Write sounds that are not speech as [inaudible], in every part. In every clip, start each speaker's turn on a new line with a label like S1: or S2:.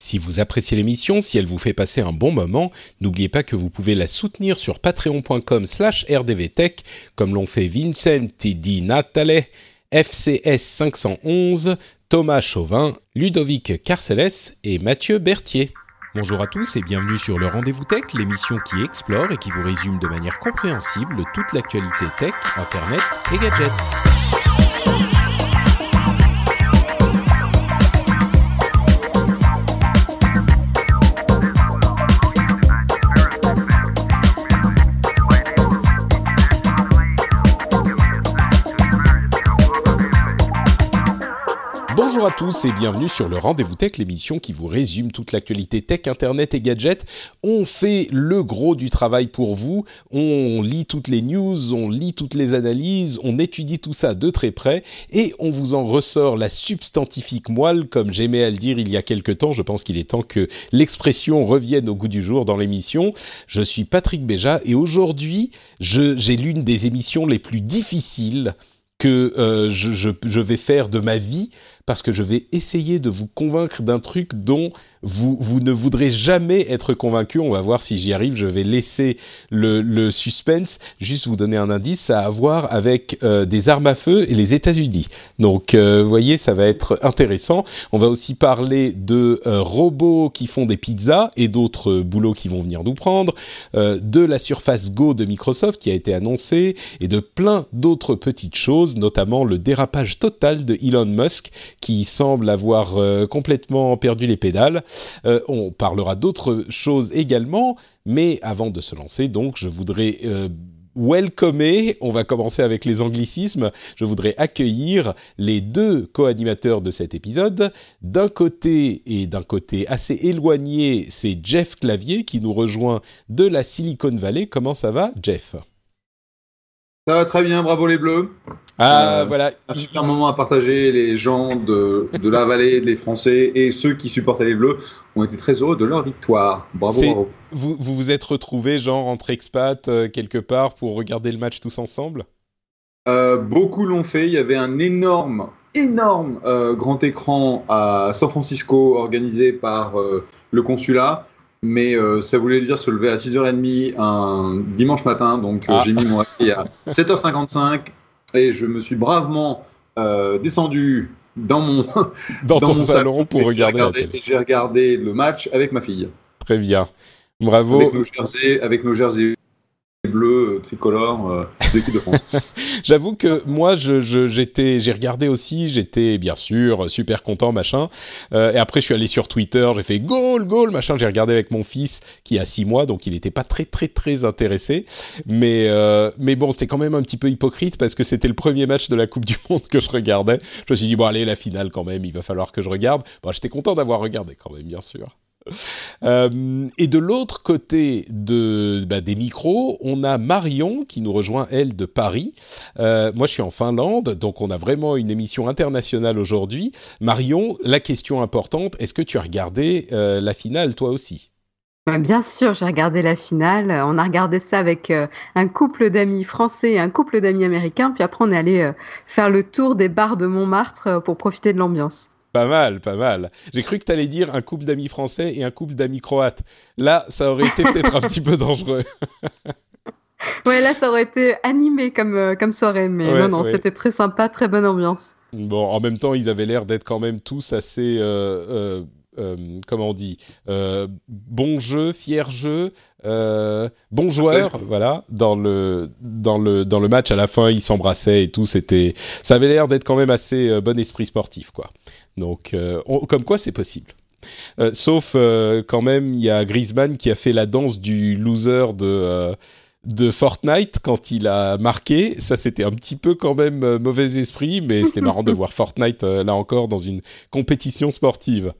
S1: Si vous appréciez l'émission, si elle vous fait passer un bon moment, n'oubliez pas que vous pouvez la soutenir sur patreon.com slash rdvtech, comme l'ont fait Vincent Di Natale, FCS 511, Thomas Chauvin, Ludovic Carceles et Mathieu Berthier. Bonjour à tous et bienvenue sur le Rendez-vous Tech, l'émission qui explore et qui vous résume de manière compréhensible toute l'actualité tech, internet et gadgets. Bonjour à tous et bienvenue sur le Rendez-vous Tech, l'émission qui vous résume toute l'actualité tech, internet et gadgets. On fait le gros du travail pour vous, on lit toutes les news, on lit toutes les analyses, on étudie tout ça de très près et on vous en ressort la substantifique moelle, comme j'aimais à le dire il y a quelque temps. Je pense qu'il est temps que l'expression revienne au goût du jour dans l'émission. Je suis Patrick Béja et aujourd'hui, j'ai l'une des émissions les plus difficiles que euh, je vais faire de ma vie parce que je vais essayer de vous convaincre d'un truc dont vous, vous ne voudrez jamais être convaincu. On va voir si j'y arrive. Je vais laisser le, le suspense. Juste vous donner un indice, à voir avec euh, des armes à feu et les États-Unis. Donc, euh, vous voyez, ça va être intéressant. On va aussi parler de euh, robots qui font des pizzas et d'autres euh, boulots qui vont venir nous prendre, euh, de la Surface Go de Microsoft qui a été annoncée et de plein d'autres petites choses, notamment le dérapage total de Elon Musk qui semble avoir complètement perdu les pédales. Euh, on parlera d'autres choses également, mais avant de se lancer, donc, je voudrais euh, welcomer, on va commencer avec les anglicismes, je voudrais accueillir les deux co-animateurs de cet épisode. D'un côté, et d'un côté assez éloigné, c'est Jeff Clavier qui nous rejoint de la Silicon Valley. Comment ça va, Jeff?
S2: Ça va très bien, bravo les Bleus.
S1: Ah,
S2: Euh,
S1: voilà.
S2: Un super moment à partager. Les gens de, de la vallée, les Français et ceux qui supportaient les Bleus ont été très heureux de leur victoire. Bravo.
S1: Vous, vous vous êtes retrouvés, genre, entre expats, euh, quelque part, pour regarder le match tous ensemble?
S2: Euh, beaucoup l'ont fait. Il y avait un énorme, énorme grand écran à San Francisco organisé par le consulat. Mais euh, ça voulait dire se lever à 6h30 un dimanche matin. Donc euh,
S1: Ah.
S2: j'ai mis mon réveil à [laughs] 7h55 et je me suis bravement euh, descendu dans mon,
S1: dans, ton
S2: mon
S1: salon pour
S2: et j'ai
S1: regarder la
S2: regardé- J'ai regardé le match avec ma fille.
S1: Très bien. Bravo.
S2: Avec nos jerseys, avec nos jerseys bleus euh, tricolores euh, de. [laughs]
S1: J'avoue que moi, j'ai regardé aussi, j'étais bien sûr super content, machin. Euh, et après, je suis allé sur Twitter, j'ai fait goal, goal, machin. J'ai regardé avec mon fils qui a six mois, donc il n'était pas très, très, très intéressé. Mais, mais bon, c'était quand même un petit peu hypocrite parce que c'était le premier match de la Coupe du Monde que je regardais. Je me suis dit bon, allez, la finale quand même, il va falloir que je regarde. Bon, j'étais content d'avoir regardé quand même, bien sûr. Euh, et de l'autre côté de, bah, des micros, on a Marion qui nous rejoint, elle, de Paris. Euh, moi, je suis en Finlande, donc on a vraiment une émission internationale aujourd'hui. Marion, la question importante, est-ce que tu as regardé euh, la finale, toi aussi?
S3: Bah, Bien sûr, j'ai regardé la finale. On a regardé ça avec un couple d'amis français et un couple d'amis américains. Puis après, on est allé faire le tour des bars de Montmartre pour profiter de l'ambiance.
S1: Pas mal, pas mal. J'ai cru que tu allais dire un couple d'amis français et un couple d'amis croates. Là, ça aurait été peut-être un petit peu dangereux. [laughs]
S3: Ouais, là, ça aurait été animé comme, euh, comme soirée. Mais
S1: Ouais,
S3: non, non,
S1: ouais.
S3: c'était très sympa, très bonne ambiance.
S1: Bon, en même temps, ils avaient l'air d'être quand même tous assez, euh, euh, euh, comment on dit, euh, bon jeu, fier jeu, euh, bon joueur, voilà. Dans le dans le dans le match à la fin, ils s'embrassaient et tout. C'était, ça avait l'air d'être quand même assez euh, bon esprit sportif, quoi. Donc, euh, on- comme quoi, c'est possible. Euh, sauf euh, quand même, il y a Griezmann qui a fait la danse du loser de euh, de Fortnite quand il a marqué. Ça, c'était un petit peu quand même euh, mauvais esprit, mais c'était marrant de [laughs] voir Fortnite euh, là encore dans une compétition sportive.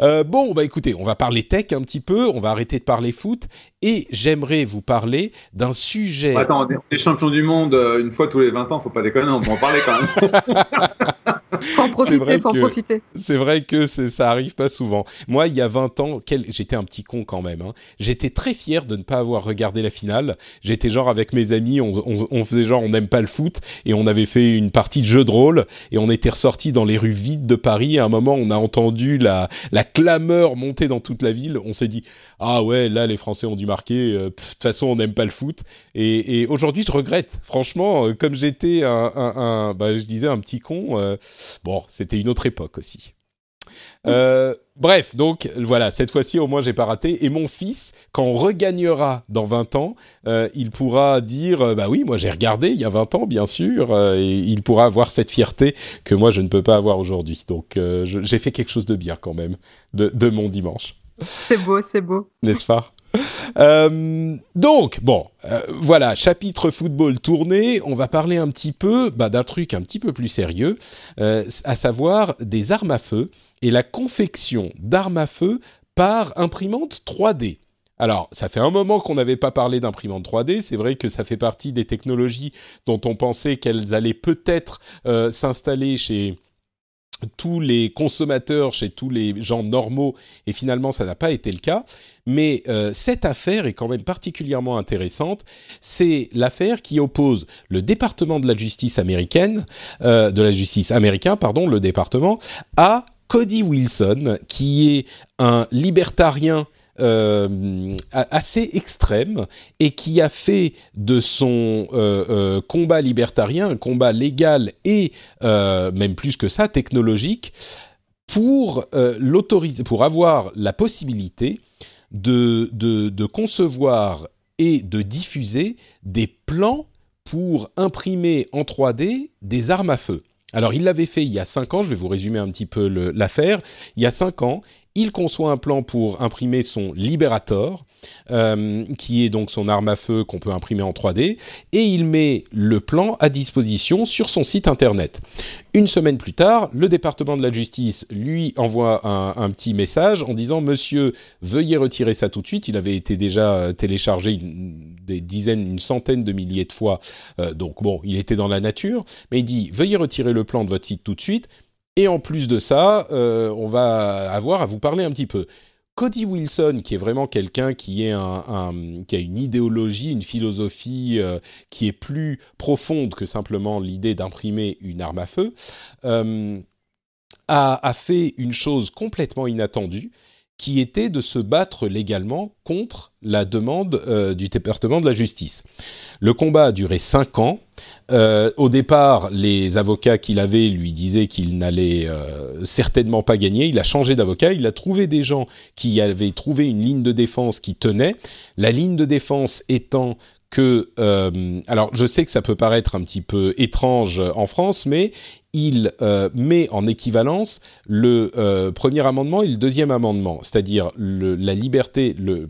S1: Euh, bon, bah écoutez, on va parler tech un petit peu, on va arrêter de parler foot, et j'aimerais vous parler d'un sujet.
S2: Attends, des champions du monde une fois tous les 20 ans, faut pas déconner, on peut en parler quand même. [laughs]
S3: faut en profiter, faut en profiter.
S1: C'est vrai que ça arrive pas souvent. Moi, il y a 20 ans, j'étais un petit con quand même. Hein. J'étais très fier de ne pas avoir regardé la finale. J'étais genre avec mes amis, on, faisait genre on n'aime pas le foot et on avait fait une partie de jeu de rôle et on était ressorti dans les rues vides de Paris. Et à un moment, on a entendu la, la clameur monter dans toute la ville. On s'est dit ah ouais, là les Français ont dû marquer. Euh, de toute façon, on n'aime pas le foot. Et, aujourd'hui, je regrette. Franchement, euh, comme j'étais un, bah, je disais un petit con. Euh, Bon, c'était une autre époque aussi. Euh, bref, donc voilà, cette fois-ci au moins j'ai pas raté. Et mon fils, quand on regagnera dans 20 ans, euh, il pourra dire euh, bah oui, moi j'ai regardé il y a 20 ans bien sûr, et il pourra avoir cette fierté que moi je ne peux pas avoir aujourd'hui. Donc j'ai fait quelque chose de bien quand même de, de mon dimanche.
S3: C'est beau, c'est beau.
S1: N'est-ce pas? [laughs] euh, donc, bon, euh, voilà, chapitre football tourné. On va parler un petit peu bah, d'un truc un petit peu plus sérieux, euh, à savoir des armes à feu et la confection d'armes à feu par imprimante 3D. Alors, ça fait un moment qu'on n'avait pas parlé d'imprimante 3D. C'est vrai que ça fait partie des technologies dont on pensait qu'elles allaient peut-être s'installer chez tous les consommateurs, chez tous les gens normaux, et finalement ça n'a pas été le cas. Mais euh, cette affaire est quand même particulièrement intéressante. C'est l'affaire qui oppose le département de la justice américaine, euh, de la justice américain, pardon, le département, à Cody Wilson, qui est un libertarien euh, assez extrême et qui a fait de son euh, euh, combat libertarien un combat légal et même plus que ça technologique pour l'autoriser, pour avoir la possibilité de, concevoir et de diffuser des plans pour imprimer en 3D des armes à feu. Alors il l'avait fait il y a 5 ans, je vais vous résumer un petit peu l'affaire. Il y a 5 ans, il conçoit un plan pour imprimer son Liberator, euh, qui est donc son arme à feu qu'on peut imprimer en 3D, et il met le plan à disposition sur son site internet. Une semaine plus tard, le département de la justice lui envoie un, petit message en disant Monsieur, veuillez retirer ça tout de suite. Il avait été déjà euh, téléchargé des dizaines, une centaine de milliers de fois, euh, donc bon, il était dans la nature, mais il dit Veuillez retirer le plan de votre site tout de suite et en plus de ça, euh, on va avoir à vous parler un petit peu. Cody Wilson, qui est vraiment quelqu'un qui, a une idéologie, une philosophie euh, qui est plus profonde que simplement l'idée d'imprimer une arme à feu, euh, a, fait une chose complètement inattendue, qui était de se battre légalement contre la demande euh, du département de la justice. Le combat a duré cinq ans. Euh, au départ, les avocats qu'il avait lui disaient qu'il n'allait euh, certainement pas gagner. Il a changé d'avocat. Il a trouvé des gens qui avaient trouvé une ligne de défense qui tenait. La ligne de défense étant que, alors je sais que ça peut paraître un petit peu étrange en France, mais il euh, met en équivalence le euh, premier amendement et le deuxième amendement, c'est-à-dire la liberté, le,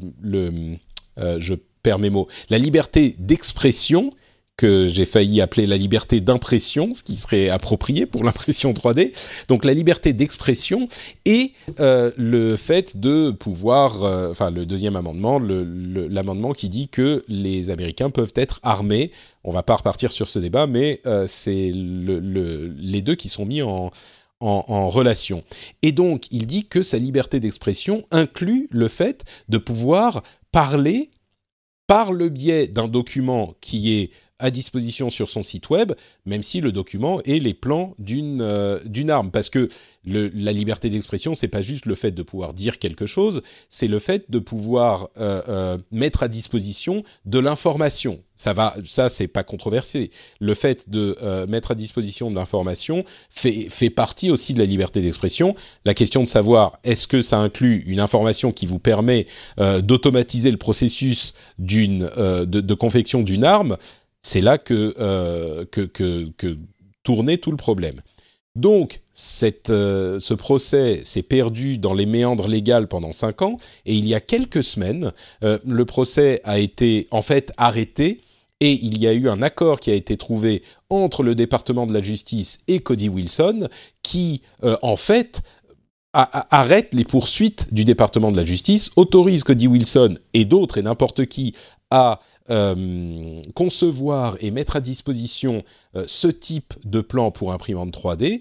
S1: euh, je perds mes mots, la liberté d'expression que j'ai failli appeler la liberté d'impression, ce qui serait approprié pour l'impression 3D. Donc la liberté d'expression et euh, le fait de pouvoir, euh, enfin le deuxième amendement, l'amendement qui dit que les Américains peuvent être armés. On va pas repartir sur ce débat, mais euh, c'est le, les deux qui sont mis en, relation. Et donc, il dit que sa liberté d'expression inclut le fait de pouvoir parler par le biais d'un document qui est à disposition sur son site web, même si le document est les plans d'une euh, d'une arme. Parce que le, la liberté d'expression, c'est pas juste le fait de pouvoir dire quelque chose, c'est le fait de pouvoir euh, euh, mettre à disposition de l'information. Ça va, ça c'est pas controversé. Le fait de mettre à disposition de l'information fait fait partie aussi de la liberté d'expression. La question de savoir est-ce que ça inclut une information qui vous permet d'automatiser le processus d'une de, de confection d'une arme c'est là que, euh, que, que, que, tournait tout le problème. Donc, cette, euh, ce procès s'est perdu dans les méandres légales pendant cinq ans, et il y a quelques semaines, euh, le procès a été en fait arrêté, et il y a eu un accord qui a été trouvé entre le département de la justice et Cody Wilson, qui en fait arrête les poursuites du département de la justice, autorise Cody Wilson et d'autres et n'importe qui à euh, concevoir et mettre à disposition euh, ce type de plan pour imprimante 3D.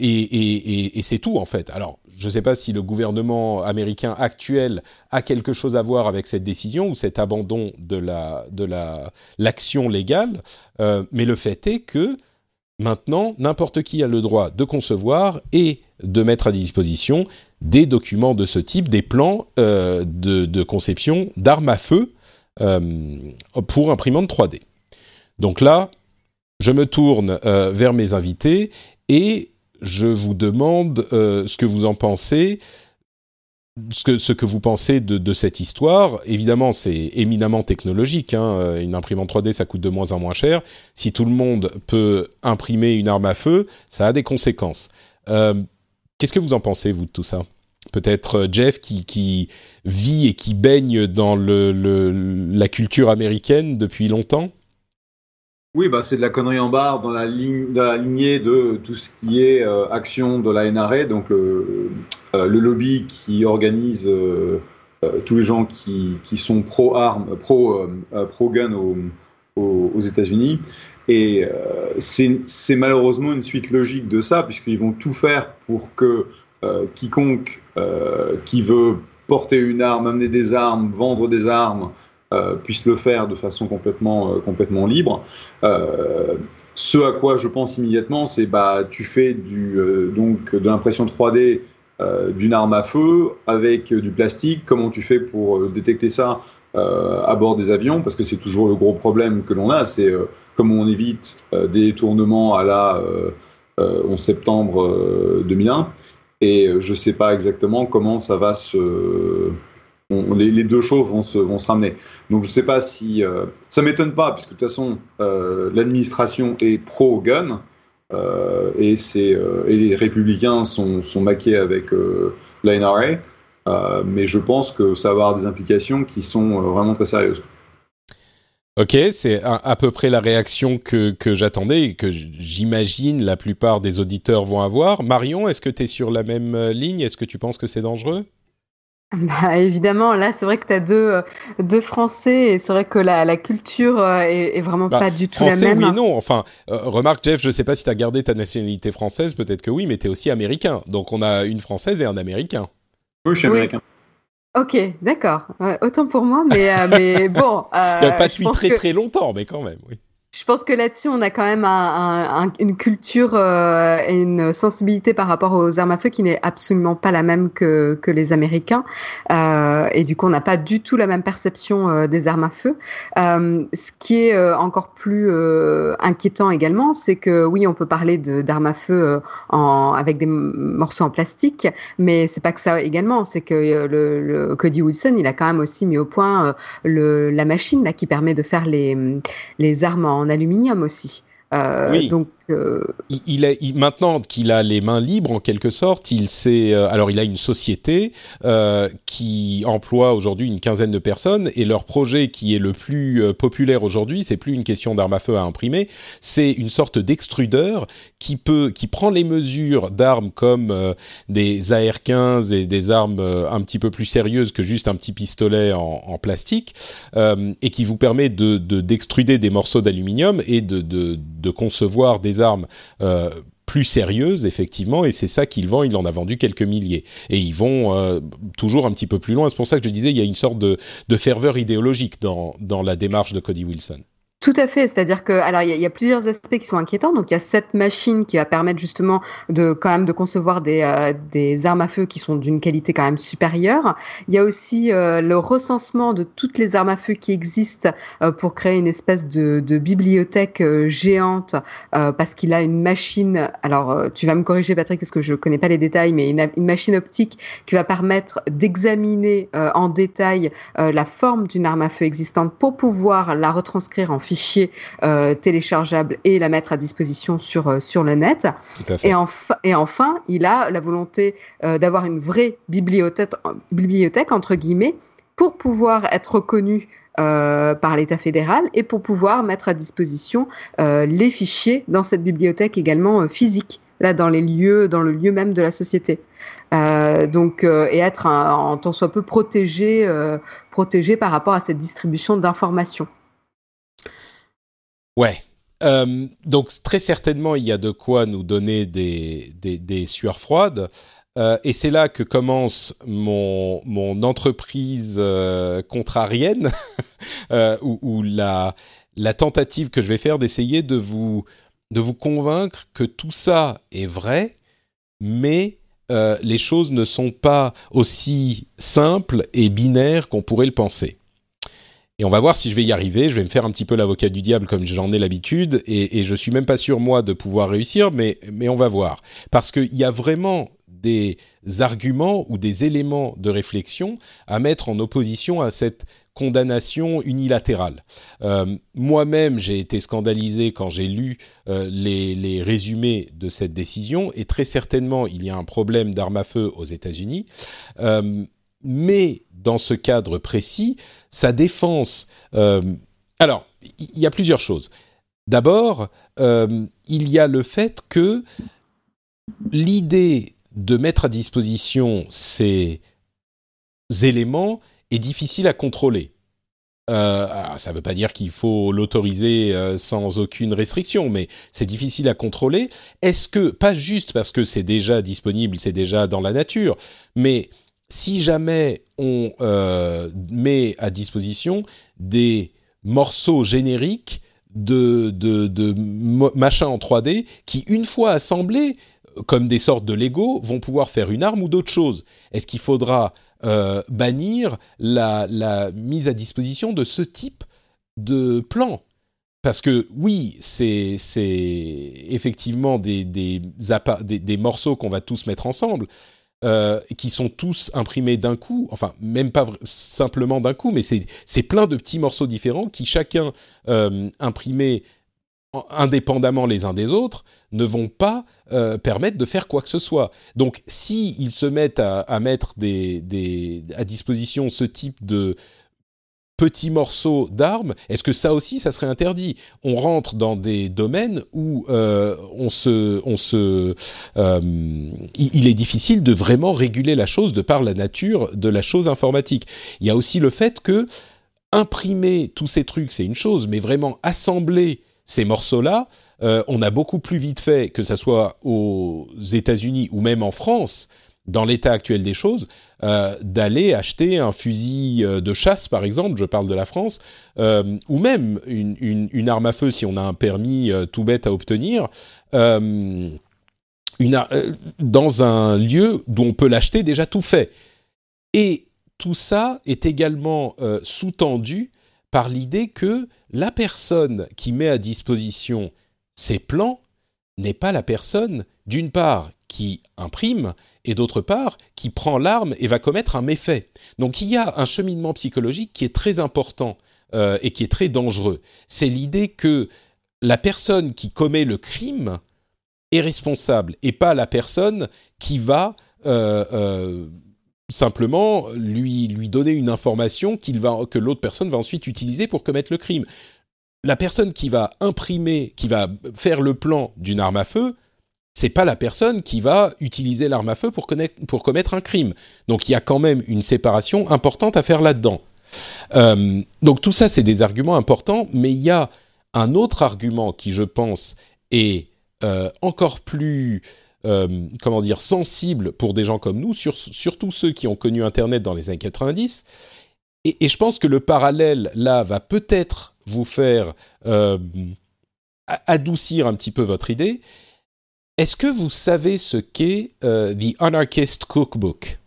S1: Et, c'est tout en fait. Alors, je ne sais pas si le gouvernement américain actuel a quelque chose à voir avec cette décision ou cet abandon de la de la l'action légale, euh, mais le fait est que maintenant n'importe qui a le droit de concevoir et de mettre à disposition des documents de ce type, des plans de, conception d'armes à feu pour imprimante 3D. Donc là, je me tourne euh, vers mes invités et je vous demande euh, ce que vous en pensez, ce que, ce que vous pensez de, cette histoire. Évidemment, c'est éminemment technologique. Hein. Une imprimante 3D, ça coûte de moins en moins cher. Si tout le monde peut imprimer une arme à feu, ça a des conséquences. Qu'est-ce que vous en pensez, vous, de tout ça? Peut-être euh, Jeff qui, vit et qui baigne dans la culture américaine depuis longtemps?
S2: Oui, bah, c'est de la connerie en barre dans la, lignée de tout ce qui est euh, action de la NRA, donc le, euh, lobby qui organise tous les gens qui, sont pro-armes, pro-gun aux, États-Unis. Et c'est malheureusement une suite logique de ça, puisqu'ils vont tout faire pour que quiconque euh, qui veut porter une arme, amener des armes, vendre des armes, euh, puisse le faire de façon complètement, complètement libre. ce à quoi je pense immédiatement, c'est bah tu fais du, donc de l'impression 3D d'une arme à feu avec du plastique. Comment tu fais pour détecter ça à bord des avions? Parce que c'est toujours le gros problème que l'on a, c'est comment on évite des tournements à la 11 septembre 2001. Et euh, je ne sais pas exactement comment ça va se. les, deux choses vont se, ramener. Donc je ne sais pas si. Euh, ça ne m'étonne pas, puisque de toute façon, euh, l'administration est pro-gun. et, et les républicains sont, sont maqués avec la NRA. mais je pense que ça va avoir des implications qui sont vraiment très sérieuses.
S1: Ok, c'est à, peu près la réaction que, que j'attendais et que j'imagine la plupart des auditeurs vont avoir. Marion, est-ce que tu es sur la même euh, ligne? Est-ce que tu penses que c'est dangereux?
S3: Bah, évidemment, là, c'est vrai que tu as deux, euh, deux Français et c'est vrai que la, la culture euh, est, vraiment bah, pas du tout
S1: la
S3: même.
S1: Oui, non. Enfin, remarque, Jeff, je sais pas si tu as gardé ta nationalité française, peut-être que oui, mais tu es aussi américain. Donc, on a une Française et un américain.
S2: Oui, je suis américain.
S3: Ok, d'accord. autant pour moi, mais, euh, mais [laughs] bon.
S1: Euh, Il n'a pas depuis très très longtemps, mais quand même, oui.
S3: Je pense que là-dessus, on a quand même une culture euh, et une sensibilité par rapport aux armes à feu qui n'est absolument pas la même que, les Américains. Euh, et du coup, on n'a pas du tout la même perception euh, des armes à feu. ce qui est encore plus inquiétant également, c'est que oui, on peut parler d'armes à feu avec des morceaux en plastique, mais c'est pas que ça également. C'est que Cody Wilson, il a quand même aussi mis au point la machine qui permet de faire les, les armes en en aluminium aussi. Euh, oui. Donc,
S1: euh, il, est maintenant qu'il a les mains libres en quelque sorte, il sait. Euh, alors, il a une société qui emploie aujourd'hui une quinzaine de personnes et leur projet qui est le plus populaire aujourd'hui, c'est plus une question d'arme à feu à imprimer, c'est une sorte d'extrudeur qui peut, qui prend les mesures d'armes comme des AR-15 et des armes un petit peu plus sérieuses que juste un petit pistolet en, plastique et qui vous permet de d'extruder des morceaux d'aluminium et de, de de concevoir des armes euh, plus sérieuses, effectivement, et c'est ça qu'il vend. Il en a vendu quelques milliers. Et ils vont euh, toujours un petit peu plus loin. C'est pour ça que je disais, il y a une sorte de, ferveur idéologique dans la démarche de Cody Wilson.
S3: Tout à fait, c'est-à-dire que alors il y, a plusieurs aspects qui sont inquiétants. Donc il y a cette machine qui va permettre justement de quand même de concevoir des, euh, des armes à feu qui sont d'une qualité quand même supérieure. Il y a aussi euh, le recensement de toutes les armes à feu qui existent euh, pour créer une espèce de, de bibliothèque géante parce qu'il a une machine. Alors tu vas me corriger Patrick parce que je connais pas les détails, mais une, une machine optique qui va permettre d'examiner en détail la forme d'une arme à feu existante pour pouvoir la retranscrire en fichier téléchargeable et la mettre à disposition sur sur le net. Et, enfin, et enfin, il a la volonté d'avoir une vraie bibliothèque, bibliothèque entre guillemets pour pouvoir être reconnu euh, par l'État fédéral et pour pouvoir mettre à disposition euh, les fichiers dans cette bibliothèque également euh, physique là dans les lieux dans le lieu même de la société. Donc et être en tant soit peu protégé protégé par rapport à cette distribution d'informations
S1: ouais donc très certainement il y a de quoi nous donner des, des, sueurs froides euh, et c'est là que commence mon, mon entreprise euh, contrarienne, [laughs] euh, ou, la, la, tentative que je vais faire d'essayer de vous, de vous convaincre que tout ça est vrai, mais les choses ne sont pas aussi simples et binaires qu'on pourrait le penser. Et on va voir si je vais y arriver. Je vais me faire un petit peu l'avocat du diable comme j'en ai l'habitude. Et, et je suis même pas sûr, moi, de pouvoir réussir, mais, mais on va voir. Parce qu'il y a vraiment des arguments ou des éléments de réflexion à mettre en opposition à cette condamnation unilatérale. Euh, moi-même, j'ai été scandalisé quand j'ai lu euh, les, résumés de cette décision, et très certainement, il y a un problème d'armes à feu aux États-Unis. Euh, mais dans ce cadre précis, sa défense... alors, il y a plusieurs choses. D'abord, il y a le fait que l'idée de mettre à disposition ces éléments est difficile à contrôler. Euh, ça ne veut pas dire qu'il faut l'autoriser euh, sans aucune restriction, mais c'est difficile à contrôler. Est-ce que, pas juste parce que c'est déjà disponible, c'est déjà dans la nature, mais si jamais on euh, met à disposition des morceaux génériques de, machins en 3D qui, une fois assemblés, comme des sortes de Lego, vont pouvoir faire une arme ou d'autres choses. Est-ce qu'il faudra euh, bannir la, mise à disposition de ce type de plan? Parce que oui, c'est effectivement des, morceaux qu'on va tous mettre ensemble, euh, qui sont tous imprimés d'un coup, enfin même pas simplement d'un coup, mais c'est plein de petits morceaux différents qui chacun euh, imprimés indépendamment les uns des autres, ne vont pas euh, permettre de faire quoi que ce soit. Donc, s'ils se mettent à, mettre à disposition ce type de petits morceaux d'armes, est-ce que ça aussi, ça serait interdit? On rentre dans des domaines où euh, on se, on se, euh, il est difficile de vraiment réguler la chose de par la nature de la chose informatique. Il y a aussi le fait que imprimer tous ces trucs, c'est une chose, mais vraiment assembler ces morceaux-là, euh, on a beaucoup plus vite fait, que ce soit aux États-Unis ou même en France, dans l'état actuel des choses, euh, d'aller acheter un fusil euh, de chasse, par exemple, je parle de la France, ou même une, arme à feu si on a un permis tout bête à obtenir, une, dans un lieu d'où on peut l'acheter déjà tout fait. Et tout ça est également sous-tendu par l'idée que la personne qui met à disposition ces plans n'est pas la personne, d'une part, qui imprime, et d'autre part, qui prend l'arme et va commettre un méfait. Donc il y a un cheminement psychologique qui est très important euh, et qui est très dangereux. C'est l'idée que la personne qui commet le crime est responsable et pas la personne qui va euh, euh, simplement lui, lui donner une information qu'il va, que l'autre personne va ensuite utiliser pour commettre le crime. La personne qui va imprimer, qui va faire le plan d'une arme à feu, c'est pas la personne qui va utiliser l'arme à feu pour, commettre un crime. Donc il y a quand même une séparation importante à faire là-dedans. Euh, donc tout ça, c'est des arguments importants, mais il y a un autre argument qui, je pense, est euh, encore plus euh, comment dire, sensible pour des gens comme nous, surtout ceux qui ont connu Internet dans les années 90. Et, je pense que le parallèle là va peut-être vous faire adoucir un petit peu votre idée. Est-ce que vous savez ce qu'est euh, The Anarchist Cookbook?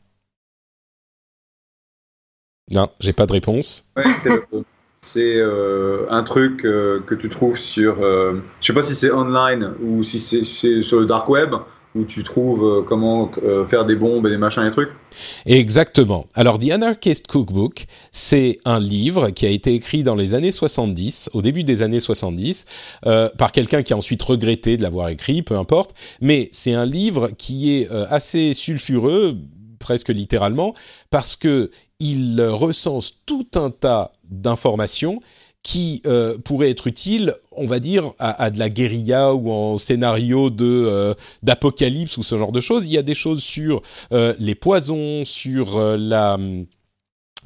S1: Non, j'ai pas de réponse.
S2: c'est un truc que tu trouves sur, je sais pas si c'est online ou si c'est sur le dark web, où tu trouves euh, comment euh, faire des bombes et des machins et trucs?
S1: Exactement. Alors, The Anarchist Cookbook, c'est un livre qui a été écrit dans les années 70, au début des années 70, euh, par quelqu'un qui a ensuite regretté de l'avoir écrit, peu importe. Mais c'est un livre qui est assez sulfureux, presque littéralement, parce que il recense tout un tas d'informations qui euh, pourrait être utile, on va dire, à, de la guérilla ou en scénario de euh, d'apocalypse ou ce genre de choses. Il y a des choses sur euh, les poisons, sur la hum,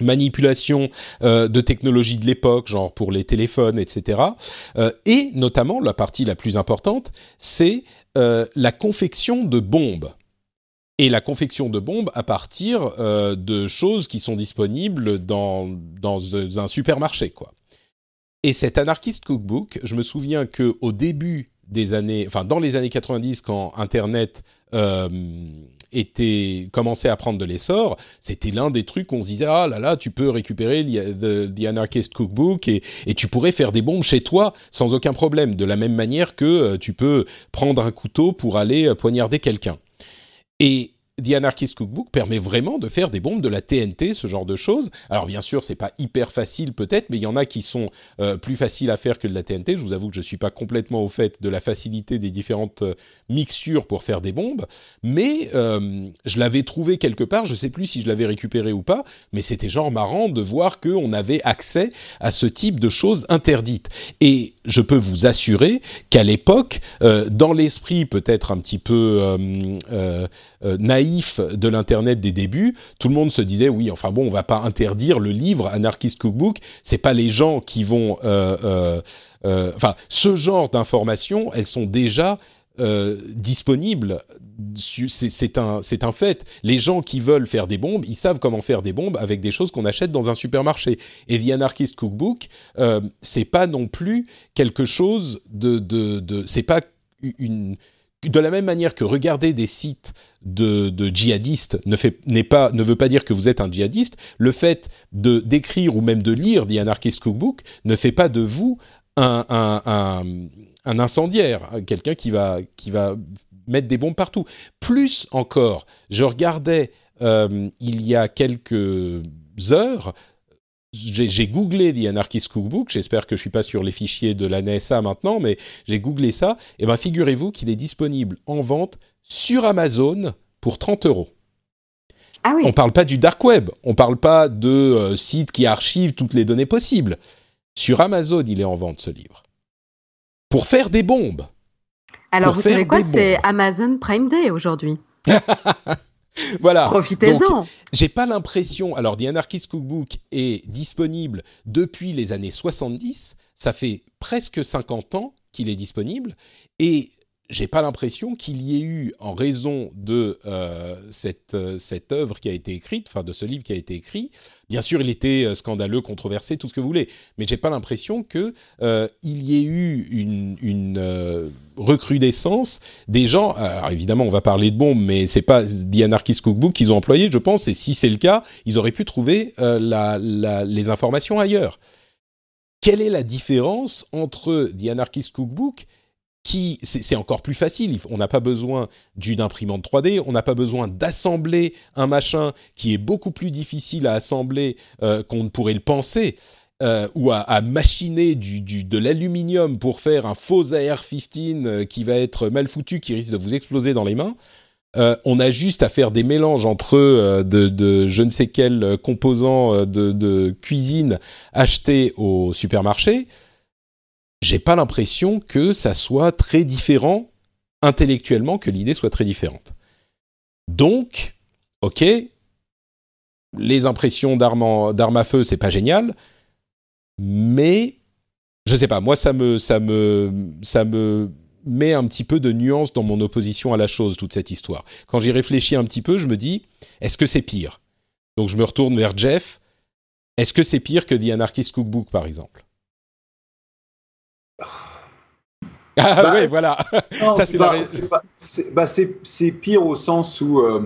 S1: manipulation de technologies de l'époque, genre pour les téléphones, etc. et notamment, la partie la plus importante, c'est la confection de bombes et la confection de bombes à partir de choses qui sont disponibles dans, dans un supermarché, quoi. Et cet anarchiste cookbook, je me souviens que au début des années, enfin dans les années 90, quand Internet euh, était commençait à prendre de l'essor, c'était l'un des trucs qu'on se disait ah là là, tu peux récupérer the, Anarchist Cookbook et, et, tu pourrais faire des bombes chez toi sans aucun problème, de la même manière que euh, tu peux prendre un couteau pour aller euh, poignarder quelqu'un. Et The Anarchist Cookbook permet vraiment de faire des bombes de la TNT, ce genre de choses. Alors bien sûr, c'est pas hyper facile peut-être, mais il y en a qui sont euh, plus faciles à faire que de la TNT. Je vous avoue que je suis pas complètement au fait de la facilité des différentes euh, mixtures pour faire des bombes, mais euh, je l'avais trouvé quelque part. Je sais plus si je l'avais récupéré ou pas, mais c'était genre marrant de voir qu'on avait accès à ce type de choses interdites. Et je peux vous assurer qu'à l'époque, dans l'esprit peut-être un petit peu naïf de l'internet des débuts, tout le monde se disait oui, enfin bon, on va pas interdire le livre Anarchist Cookbook. C'est pas les gens qui vont, euh, euh, euh, enfin, ce genre d'informations, elles sont déjà disponibles. C'est un, un fait. Les gens qui veulent faire des bombes, ils savent comment faire des bombes avec des choses qu'on achète dans un supermarché. Et The Anarchist Cookbook, c'est pas non plus quelque chose de, de c'est pas une de la même manière que regarder des sites de, djihadistes ne, veut pas dire que vous êtes un djihadiste, le fait de d'écrire ou même de lire The Anarchist Cookbook ne fait pas de vous un, incendiaire, quelqu'un qui va, qui va mettre des bombes partout. Plus encore, je regardais euh, il y a quelques heures j'ai googlé The Anarchist Cookbook, j'espère que je suis pas sur les fichiers de la NSA maintenant, mais j'ai googlé ça, et bien figurez-vous qu'il est disponible en vente sur Amazon pour 30 euros.
S3: Ah oui.
S1: On parle pas du dark web, on parle pas de euh, sites qui archivent toutes les données possibles. Sur Amazon, il est en vente ce livre. Pour faire des bombes.
S3: Alors vous savez quoi, c'est Amazon Prime Day aujourd'hui. [laughs] [laughs]
S1: voilà.
S3: Profitez-en.
S1: J'ai pas l'impression. Alors, The Anarchist Cookbook est disponible depuis les années 70. Ça fait presque 50 ans qu'il est disponible. Et j'ai pas l'impression qu'il y ait eu, en raison de euh, cette, euh, cette œuvre qui a été écrite, enfin de ce livre qui a été écrit, bien sûr il était euh, scandaleux, controversé, tout ce que vous voulez, mais j'ai pas l'impression que il y ait eu une, une recrudescence des gens. Alors évidemment on va parler de bombes, mais c'est pas The Anarchist Cookbook qu'ils ont employé, je pense, et si c'est le cas, ils auraient pu trouver la, la, les informations ailleurs. Quelle est la différence entre The Anarchist Cookbook qui c'est encore plus facile. On n'a pas besoin d'une imprimante 3D, on n'a pas besoin d'assembler un machin qui est beaucoup plus difficile à assembler euh, qu'on ne pourrait le penser. Euh, ou à, machiner de l'aluminium pour faire un faux AR-15 euh, qui va être mal foutu, qui risque de vous exploser dans les mains. on a juste à faire des mélanges entre de, de, je ne sais quels composants de, de cuisine achetés au supermarché j'ai pas l'impression que ça soit très différent intellectuellement, que l'idée soit très différente. Donc, ok, les impressions d'armes à feu, c'est pas génial, mais je sais pas, moi ça me, ça me, ça me met un petit peu de nuance dans mon opposition à la chose, toute cette histoire. Quand j'y réfléchis un petit peu, je me dis, est-ce que c'est pire? Donc je me retourne vers Jeff. Est-ce que c'est pire que The Anarchist Cookbook, par exemple? Ah bah, oui, voilà.
S2: c'est pire au sens où euh,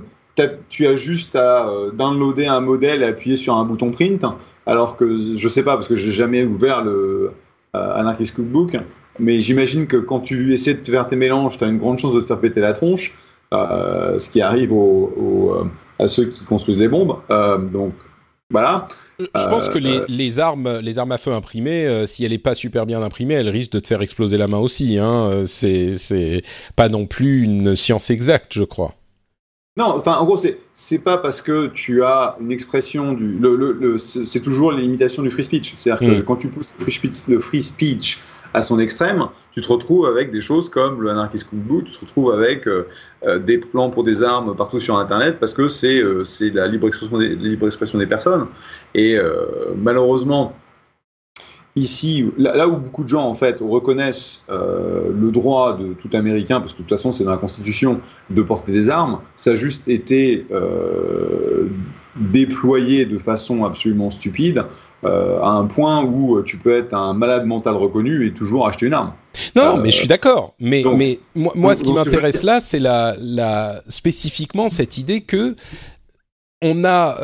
S2: tu as juste à euh, downloader un modèle et appuyer sur un bouton print, alors que je sais pas parce que j'ai jamais ouvert le euh, Anarchist Cookbook, mais j'imagine que quand tu essaies de faire tes mélanges, tu as une grande chance de te faire péter la tronche. ce qui arrive à ceux qui construisent les bombes. donc voilà.
S1: Je pense que les, les, armes, les armes à feu imprimées, si elle n'est pas super bien imprimée, elle risque de te faire exploser la main aussi. Hein. C'est pas non plus une science exacte, je crois.
S2: Non, enfin, en gros, c'est pas parce que tu as une expression du le, le, c'est toujours l'imitation du free speech. C'est-à-dire que mm. quand tu pousses le free, speech, le free speech à son extrême, tu te retrouves avec des choses comme le anarchist cookbook, tu te retrouves avec euh, euh, des plans pour des armes partout sur Internet parce que c'est euh, la libre expression des, libre expression des personnes. Et malheureusement, ici, là, où beaucoup de gens en fait reconnaissent euh, le droit de tout Américain, parce que de toute façon c'est dans la Constitution, de porter des armes, ça a juste été euh, déployé de façon absolument stupide, euh, à un point où tu peux être un malade mental reconnu et toujours acheter une arme.
S1: Non, mais je suis d'accord. Mais, mais moi, ce qui m'intéresse là, c'est la, la, spécifiquement cette idée que on a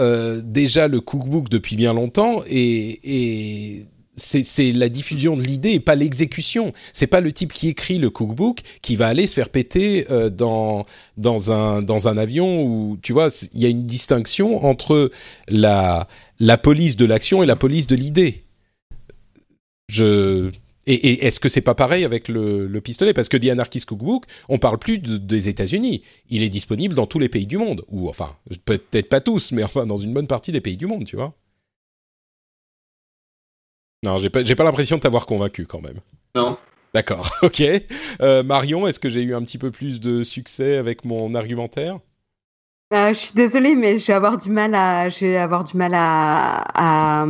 S1: déjà le cookbook depuis bien longtemps et, et c'est la diffusion de l'idée et pas l'exécution. C'est pas le type qui écrit le cookbook qui va aller se faire péter euh, dans dans un dans un avion où tu vois il y a une distinction entre la la police de l'action et la police de l'idée. Et, est-ce que c'est pas pareil avec le, le, pistolet? Parce que The Anarchist Cookbook, on parle plus des États-Unis. Il est disponible dans tous les pays du monde, ou enfin peut-être pas tous, mais enfin dans une bonne partie des pays du monde, tu vois. Non, j'ai pas, pas l'impression de t'avoir convaincu quand même.
S2: Non.
S1: D'accord, [laughs] ok. Euh, Marion, est-ce que j'ai eu un petit peu plus de succès avec mon argumentaire?
S3: Euh, je suis désolée, mais je vais avoir du mal à, je vais avoir du mal à, à,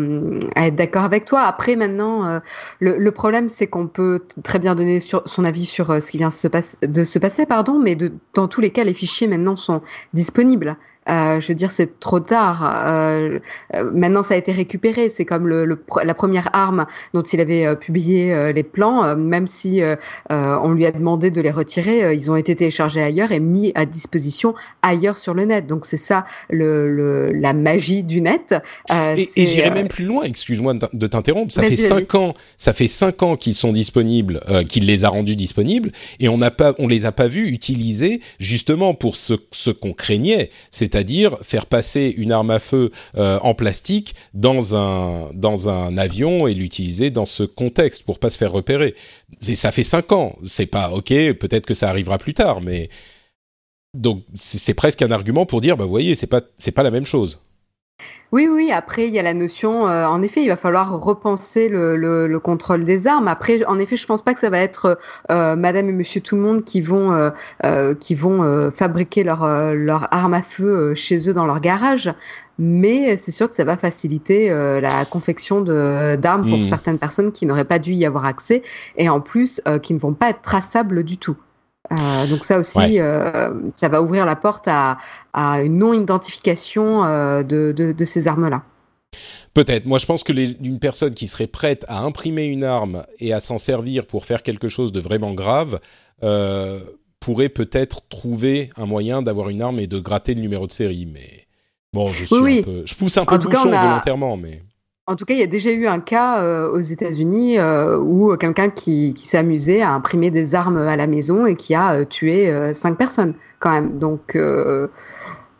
S3: être d'accord avec toi. Après, maintenant, euh, le, le, problème, c'est qu'on peut très bien donner sur, son avis sur ce qui vient de se, de se passer, pardon, mais de, dans tous les cas, les fichiers maintenant sont disponibles. Euh, je veux dire, c'est trop tard. Euh, euh, maintenant, ça a été récupéré. C'est comme le, le, la première arme dont il avait euh, publié les plans. même si on lui a demandé de les retirer, ils ont été téléchargés ailleurs et mis à disposition ailleurs sur le net. Donc c'est ça le, la magie du net.
S1: et, et j'irai même plus loin. Excuse-moi de t'interrompre. Ça fait cinq ans. Ça fait cinq ans qu'ils sont disponibles, qu'il les a rendus disponibles, et on n'a pas, on les a pas vus utiliser justement pour ce, ce qu'on craignait. C'est c'est-à-dire faire passer une arme à feu euh, en plastique dans un dans un avion et l'utiliser dans ce contexte pour pas se faire repérer. ça fait cinq ans, c'est pas ok. Peut-être que ça arrivera plus tard, mais donc c'est presque un argument pour dire bah vous voyez c'est pas c'est pas la même chose.
S3: Oui, oui, après, il y a la notion, euh, en effet, il va falloir repenser le, le, contrôle des armes. Après, en effet, je pense pas que ça va être euh, madame et monsieur tout le monde qui vont, euh, qui vont fabriquer leur, leur arme à feu chez eux dans leur garage. Mais c'est sûr que ça va faciliter la confection d'armes pour mmh. certaines personnes qui n'auraient pas dû y avoir accès et en plus qui ne vont pas être traçables du tout. Euh, donc ça aussi, euh, ça va ouvrir la porte à, une non-identification euh, de, ces armes-là.
S1: Peut-être. Moi, je pense que une personne qui serait prête à imprimer une arme et à s'en servir pour faire quelque chose de vraiment grave pourrait peut-être trouver un moyen d'avoir une arme et de gratter le numéro de série. Mais bon, je suis un peu, je pousse un peu le bouchon volontairement, mais.
S3: En tout cas, il y a déjà eu un cas euh, aux États-Unis euh, où quelqu'un qui, qui s'est amusé à imprimer des armes à la maison et qui a euh, tué cinq personnes quand même. Donc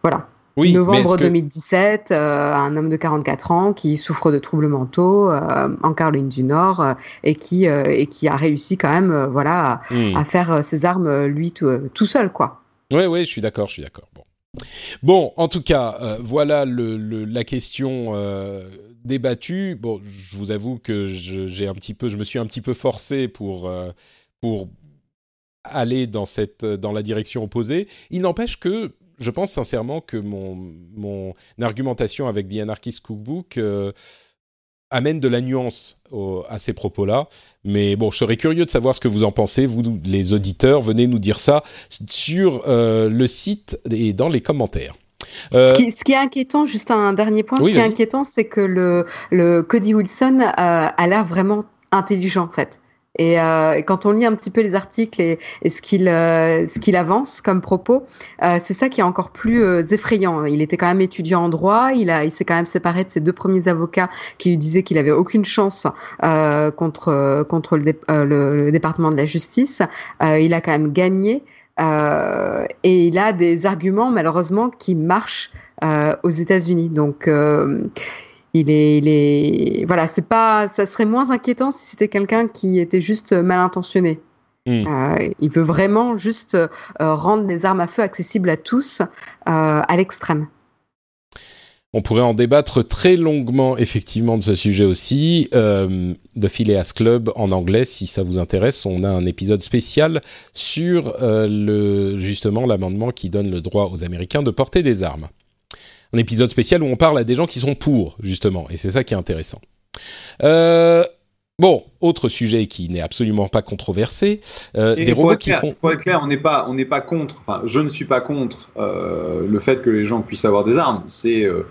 S3: voilà. Oui, Novembre 2017, un homme de 44 ans qui souffre de troubles mentaux en Caroline du Nord et qui et qui a réussi quand même voilà à, hmm. faire ses armes lui tout, seul quoi.
S1: Oui, oui, je suis d'accord, je suis d'accord. Bon. Bon, en tout cas, voilà le, la question débattu. Bon, je vous avoue que j'ai un petit peu, je me suis un petit peu forcé pour euh, pour aller dans cette dans la direction opposée. Il n'empêche que je pense sincèrement que mon mon argumentation avec The Anarchist Cookbook euh, amène de la nuance à ces propos-là. Mais bon, je serais curieux de savoir ce que vous en pensez, vous les auditeurs. Venez nous dire ça sur euh, le site et dans les commentaires.
S3: Euh, ce, qui, est inquiétant, juste un dernier point, ce qui est inquiétant, c'est que le, le Cody Wilson euh, a l'air vraiment intelligent en fait. Et euh, quand on lit un petit peu les articles et, ce qu'il euh, ce qu'il avance comme propos, euh, c'est ça qui est encore plus effrayant. Il était quand même étudiant en droit, il a il s'est quand même séparé de ses deux premiers avocats qui lui disaient qu'il avait aucune chance contre contre le, le, département de la justice. il a quand même gagné. Et il a des arguments malheureusement qui marchent aux États-Unis. Donc il est, il est, voilà, c'est pas, ça serait moins inquiétant si c'était quelqu'un qui était juste mal intentionné. Hmm. Euh, il veut vraiment juste euh, rendre les armes à feu accessibles à tous euh, à l'extrême.
S1: On pourrait en débattre très longuement, effectivement, de ce sujet aussi. The Phileas Club en anglais, si ça vous intéresse, on a un épisode spécial sur le, justement l'amendement qui donne le droit aux Américains de porter des armes. Un épisode spécial où on parle à des gens qui sont pour, justement, et c'est ça qui est intéressant. Euh, Bon, autre sujet qui n'est absolument pas controversé, euh, des robots qui font.
S2: Pour être clair, on n'est pas, on n'est pas contre. Enfin, je ne suis pas contre euh, le fait que les gens puissent avoir des armes. C'est euh,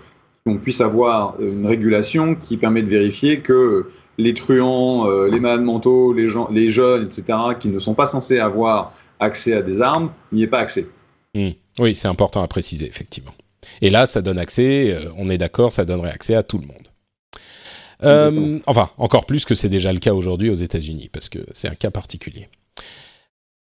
S2: qu'on puisse avoir une régulation qui permet de vérifier que les truands, les malades mentaux, les gens, les jeunes, etc., qui ne sont pas censés avoir accès à des armes, n'y ait pas accès.
S1: Hmm. Oui, c'est important à préciser, effectivement. Et là, ça donne accès. on est d'accord, ça donnerait accès à tout le monde. Euh, enfin, encore plus que c'est déjà le cas aujourd'hui aux États-Unis, parce que c'est un cas particulier.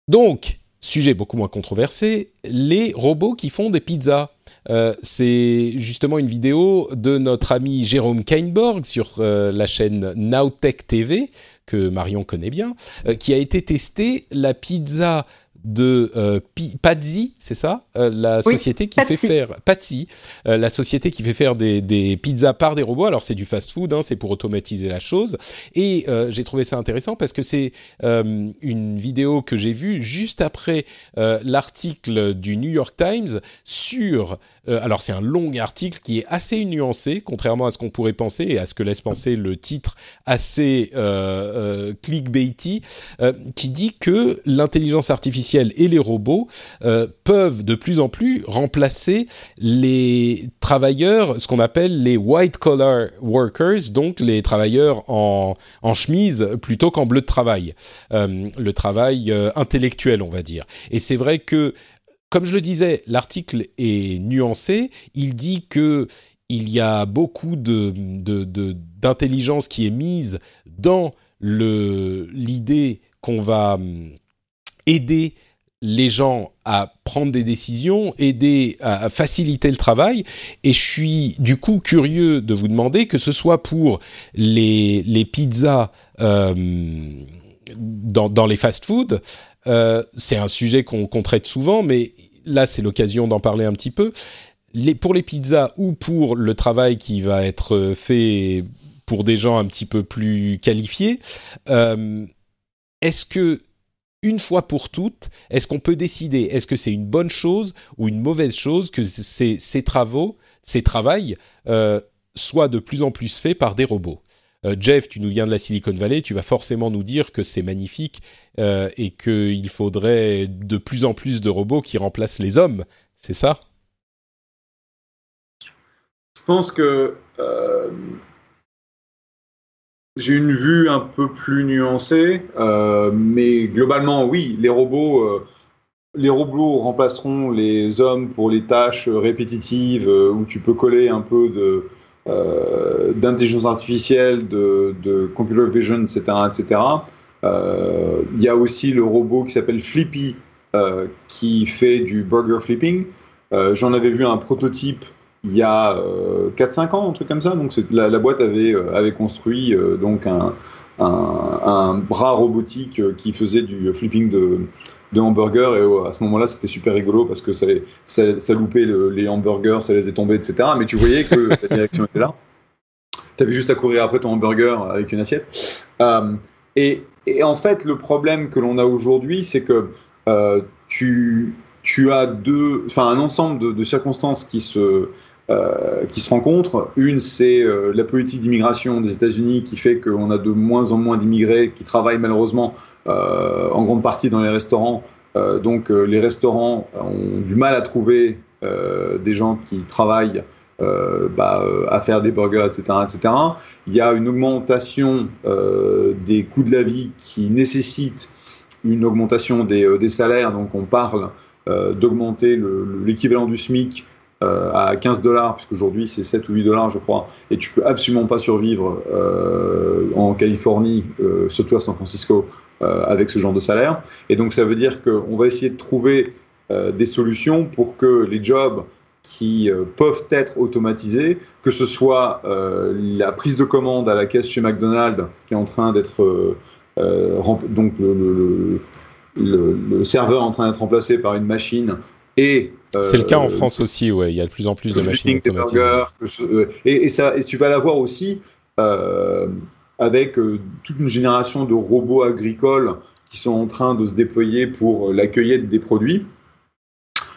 S1: Donc, sujet beaucoup moins controversé, les robots qui font des pizzas. Euh, c'est justement une vidéo de notre ami Jérôme Kainborg sur euh, la chaîne Nowtech TV, que Marion connaît bien, qui a été testé la pizza de euh, Pazzi, c'est ça euh, La société qui fait faire Pazzi, euh, la société qui fait faire des, des, pizzas par des robots. Alors c'est du fast-food, hein, c'est pour automatiser la chose. Et euh, j'ai trouvé ça intéressant parce que c'est une vidéo que j'ai vue juste après l'article du New York Times sur. alors c'est un long article qui est assez nuancé, contrairement à ce qu'on pourrait penser et à ce que laisse penser le titre assez clickbaity, qui dit que l'intelligence artificielle et les robots euh, peuvent de plus en plus remplacer les travailleurs, ce qu'on appelle les white collar workers, donc les travailleurs en, chemise plutôt qu'en bleu de travail, euh, le travail euh, intellectuel, on va dire. Et c'est vrai que comme je le disais, l'article est nuancé. Il dit que il y a beaucoup de, d'intelligence qui est mise dans l'idée qu'on va hum, aider les gens à prendre des décisions, aider à faciliter le travail. Et je suis du coup curieux de vous demander que ce soit pour les, les pizzas euh, dans, les fast-foods, euh, c'est un sujet qu'on traite souvent, mais là c'est l'occasion d'en parler un petit peu. Pour les pizzas ou pour le travail qui va être fait pour des gens un petit peu plus qualifiés, euh, est-ce que une fois pour toutes, est-ce qu'on peut décider, est-ce que c'est une bonne chose ou une mauvaise chose que ces, travaux, ces travails euh, soient de plus en plus faits par des robots? Euh, Jeff, tu nous viens de la Silicon Valley, tu vas forcément nous dire que c'est magnifique euh, et qu'il faudrait de plus en plus de robots qui remplacent les hommes, c'est ça?
S2: Je pense que j'ai une vue un peu plus nuancée, euh, mais globalement, oui, les robots, euh, les robots remplaceront les hommes pour les tâches répétitives euh, où tu peux coller un peu de d'intelligence artificielle, de, de, computer vision, etc., etc. Il y a aussi le robot qui s'appelle Flippy, qui fait du burger flipping. J'en avais vu un prototype il y a 4-5 euh, ans, un truc comme ça. Donc la, la, boîte avait, euh, avait construit euh, donc un, un, bras robotique qui faisait du flipping de, de hamburgers. Et à ce moment-là, c'était super rigolo parce que ça, ça, ça loupait les hamburgers, ça les faisait tomber, etc. Mais tu voyais que [laughs] la direction était là. Tu avais juste à courir après ton hamburger avec une assiette. et, et, en fait, le problème que l'on a aujourd'hui, c'est que tu, tu as deux, enfin un ensemble de, de circonstances qui se, euh, qui se rencontrent. Une, c'est euh, la politique d'immigration des États-Unis qui fait qu'on a de moins en moins d'immigrés qui travaillent malheureusement euh, en grande partie dans les restaurants. donc les restaurants ont du mal à trouver des gens qui travaillent bah, à faire des burgers, etc., etc. Il y a une augmentation des coûts de la vie qui nécessite une augmentation des, des salaires. Donc on parle d'augmenter l'équivalent du SMIC euh, à 15 dollars, puisqu'aujourd'hui c'est 7 ou 8 dollars, je crois, et tu peux absolument pas survivre euh, en Californie, euh, surtout à San Francisco, avec ce genre de salaire. Et donc ça veut dire qu'on va essayer de trouver des solutions pour que les jobs qui peuvent être automatisés, que ce soit la prise de commande à la caisse chez McDonald's, qui est en train d'être donc le, serveur en train d'être remplacé par une machine et
S1: c'est le cas en euh, France aussi, ouais. Il y a de plus en plus de machines automatisées.
S2: Euh, et, ça, et tu vas l'avoir aussi euh, avec toute une génération de robots agricoles qui sont en train de se déployer pour l'accueillir des produits.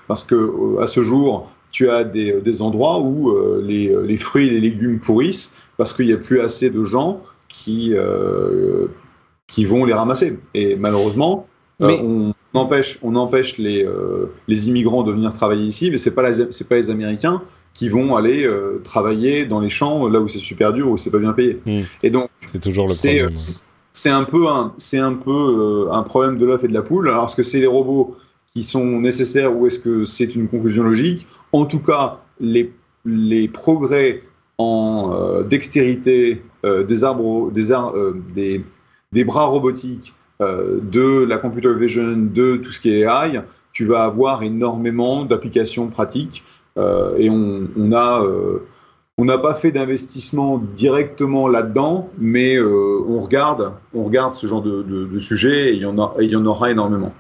S2: Parce que à ce jour, tu as des, des endroits où les, les, fruits et les légumes pourrissent parce qu'il n'y a plus assez de gens qui, qui vont les ramasser. Et malheureusement, on, on empêche, on empêche les, euh, les immigrants de venir travailler ici, mais pas c'est pas les Américains qui vont aller euh, travailler dans les champs là où c'est super dur où c'est pas bien payé.
S1: Hmm. Et donc c'est toujours le problème.
S2: C'est un peu un c'est un peu euh, un problème de l'œuf et de la poule. Alors est-ce que c'est les robots qui sont nécessaires ou est-ce que c'est une conclusion logique? En tout cas, les les progrès en dextérité des arbres des, des des bras robotiques euh, de la computer vision, de tout ce qui est AI, tu vas avoir énormément d'applications pratiques euh, et euh, on n'a pas fait d'investissement directement là-dedans, mais on regarde, on regarde ce genre de, sujet et il y en aura énormément.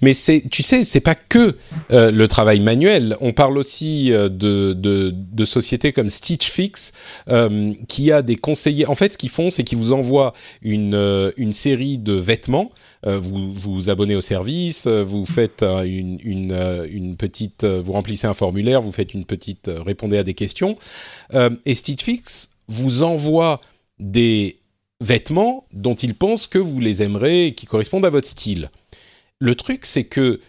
S1: Mais c'est, tu sais, c'est pas que euh, le travail manuel. On parle aussi euh, de, de, sociétés comme Stitch Fix euh, qui a des conseillers. En fait, ce qu'ils font, c'est qu'ils vous envoient une, une série de vêtements. vous vous abonnez au service, vous faites une, une, petite, vous remplissez un formulaire, vous faites une petite, répondez à des questions. et Stitch Fix vous envoie des vêtements dont ils pensent que vous les aimerez et qui correspondent à votre style le truc, c'est que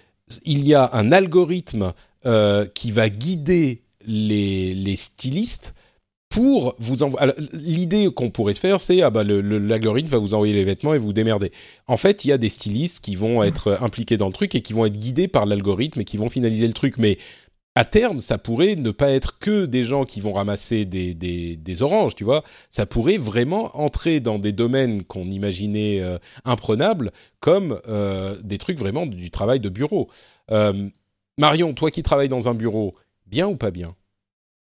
S1: il y a un algorithme euh, qui va guider les, stylistes pour vous envoyer. L'idée qu'on pourrait se faire, c'est ah bah l'algorithme va vous envoyer les vêtements et vous démerder. En fait, il y a des stylistes qui vont être impliqués dans le truc et qui vont être guidés par l'algorithme et qui vont finaliser le truc. Mais à terme, ça pourrait ne pas être que des gens qui vont ramasser des, oranges, tu vois. Ça pourrait vraiment entrer dans des domaines qu'on imaginait euh, imprenables, comme euh, des trucs vraiment du travail de bureau. Euh, Marion, toi qui travailles dans un bureau, bien ou pas bien?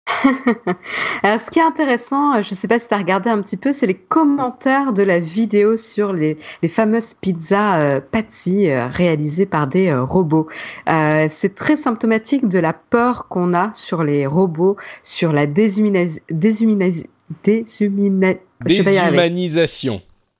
S1: [laughs]
S3: Alors, ce qui est intéressant, je ne sais pas si tu as regardé un petit peu, c'est les commentaires de la vidéo sur les, les fameuses pizzas euh, Patsy euh, réalisées par des euh, robots. Euh, c'est très symptomatique de la peur qu'on a sur les robots, sur la déshumanis
S1: déshumanisation.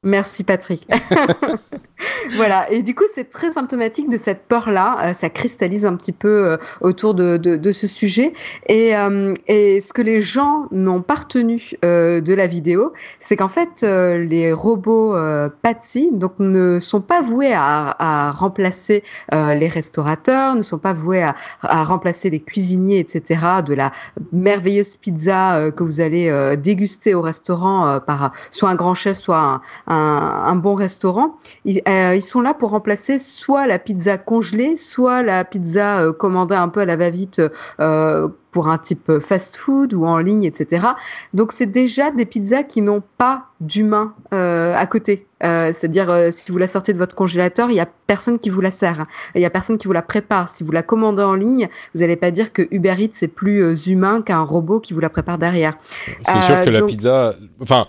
S3: Merci Patrick. [laughs] voilà, et du coup, c'est très symptomatique de cette peur-là. Euh, ça cristallise un petit peu euh, autour de, de, de, ce sujet. Et, euh, et, ce que les gens n'ont pas retenu de la vidéo, c'est qu'en fait, les robots Patsy donc, ne sont pas voués à, à remplacer les restaurateurs, ne sont pas voués à, à, remplacer les cuisiniers, etc., de la merveilleuse pizza que vous allez déguster au restaurant par soit un grand chef, soit un, un, bon restaurant. Euh, ils sont là pour remplacer soit la pizza congelée, soit la pizza euh, commandée un peu à la va-vite euh, pour un type fast-food ou en ligne, etc. Donc c'est déjà des pizzas qui n'ont pas d'humain à côté. C'est-à-dire si vous la sortez de votre congélateur, il y a personne qui vous la sert, il y a personne qui vous la prépare. Si vous la commandez en ligne, vous n'allez pas dire que Uber Eats c'est plus humain qu'un robot qui vous la prépare derrière.
S1: C'est sûr que la pizza, enfin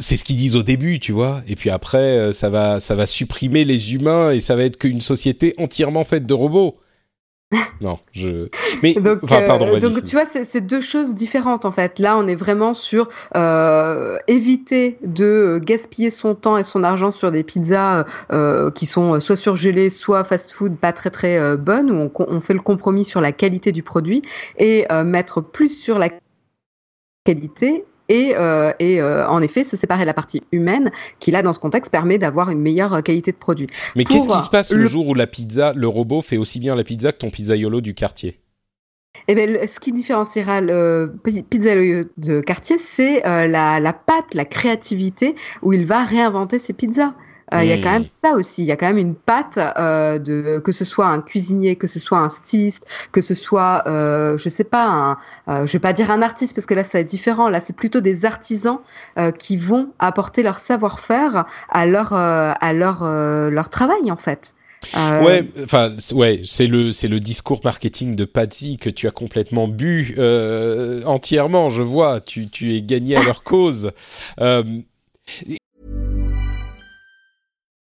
S1: c'est ce qu'ils disent au début, tu vois. Et puis après, euh, ça va, ça va supprimer les humains et ça va être qu'une société entièrement faite de robots. [laughs] non, je.
S3: Mais donc, pardon, euh, donc tu vois, c'est deux choses différentes en fait. Là, on est vraiment sur euh, éviter de gaspiller son temps et son argent sur des pizzas qui sont soit surgelées, soit fast-food pas très très bonnes, où on, on, fait le compromis sur la qualité du produit et mettre plus sur la qualité et, euh, et euh, en effet se séparer de la partie humaine qui là dans ce contexte permet d'avoir une meilleure qualité de produit.
S1: Mais qu'est-ce qui se passe le... jour où la pizza, le robot fait aussi bien la pizza que ton pizzaiolo du quartier?
S3: Eh bien, ce qui différenciera le pizzaiolo de quartier, c'est euh, la, la pâte, la créativité, où il va réinventer ses pizzas. Il y a quand même ça aussi. Il y a quand même une patte de que ce soit un cuisinier, que ce soit un styliste, que ce soit, je sais pas, un, je vais pas dire un artiste parce que là ça est différent. Là c'est plutôt des artisans qui vont apporter leur savoir-faire à leur à leur leur travail en fait.
S1: Euh... Ouais, enfin ouais, c'est le c'est le discours marketing de Patsy que tu as complètement bu euh, entièrement. Je vois, tu tu es gagné à [laughs] leur cause. Euh...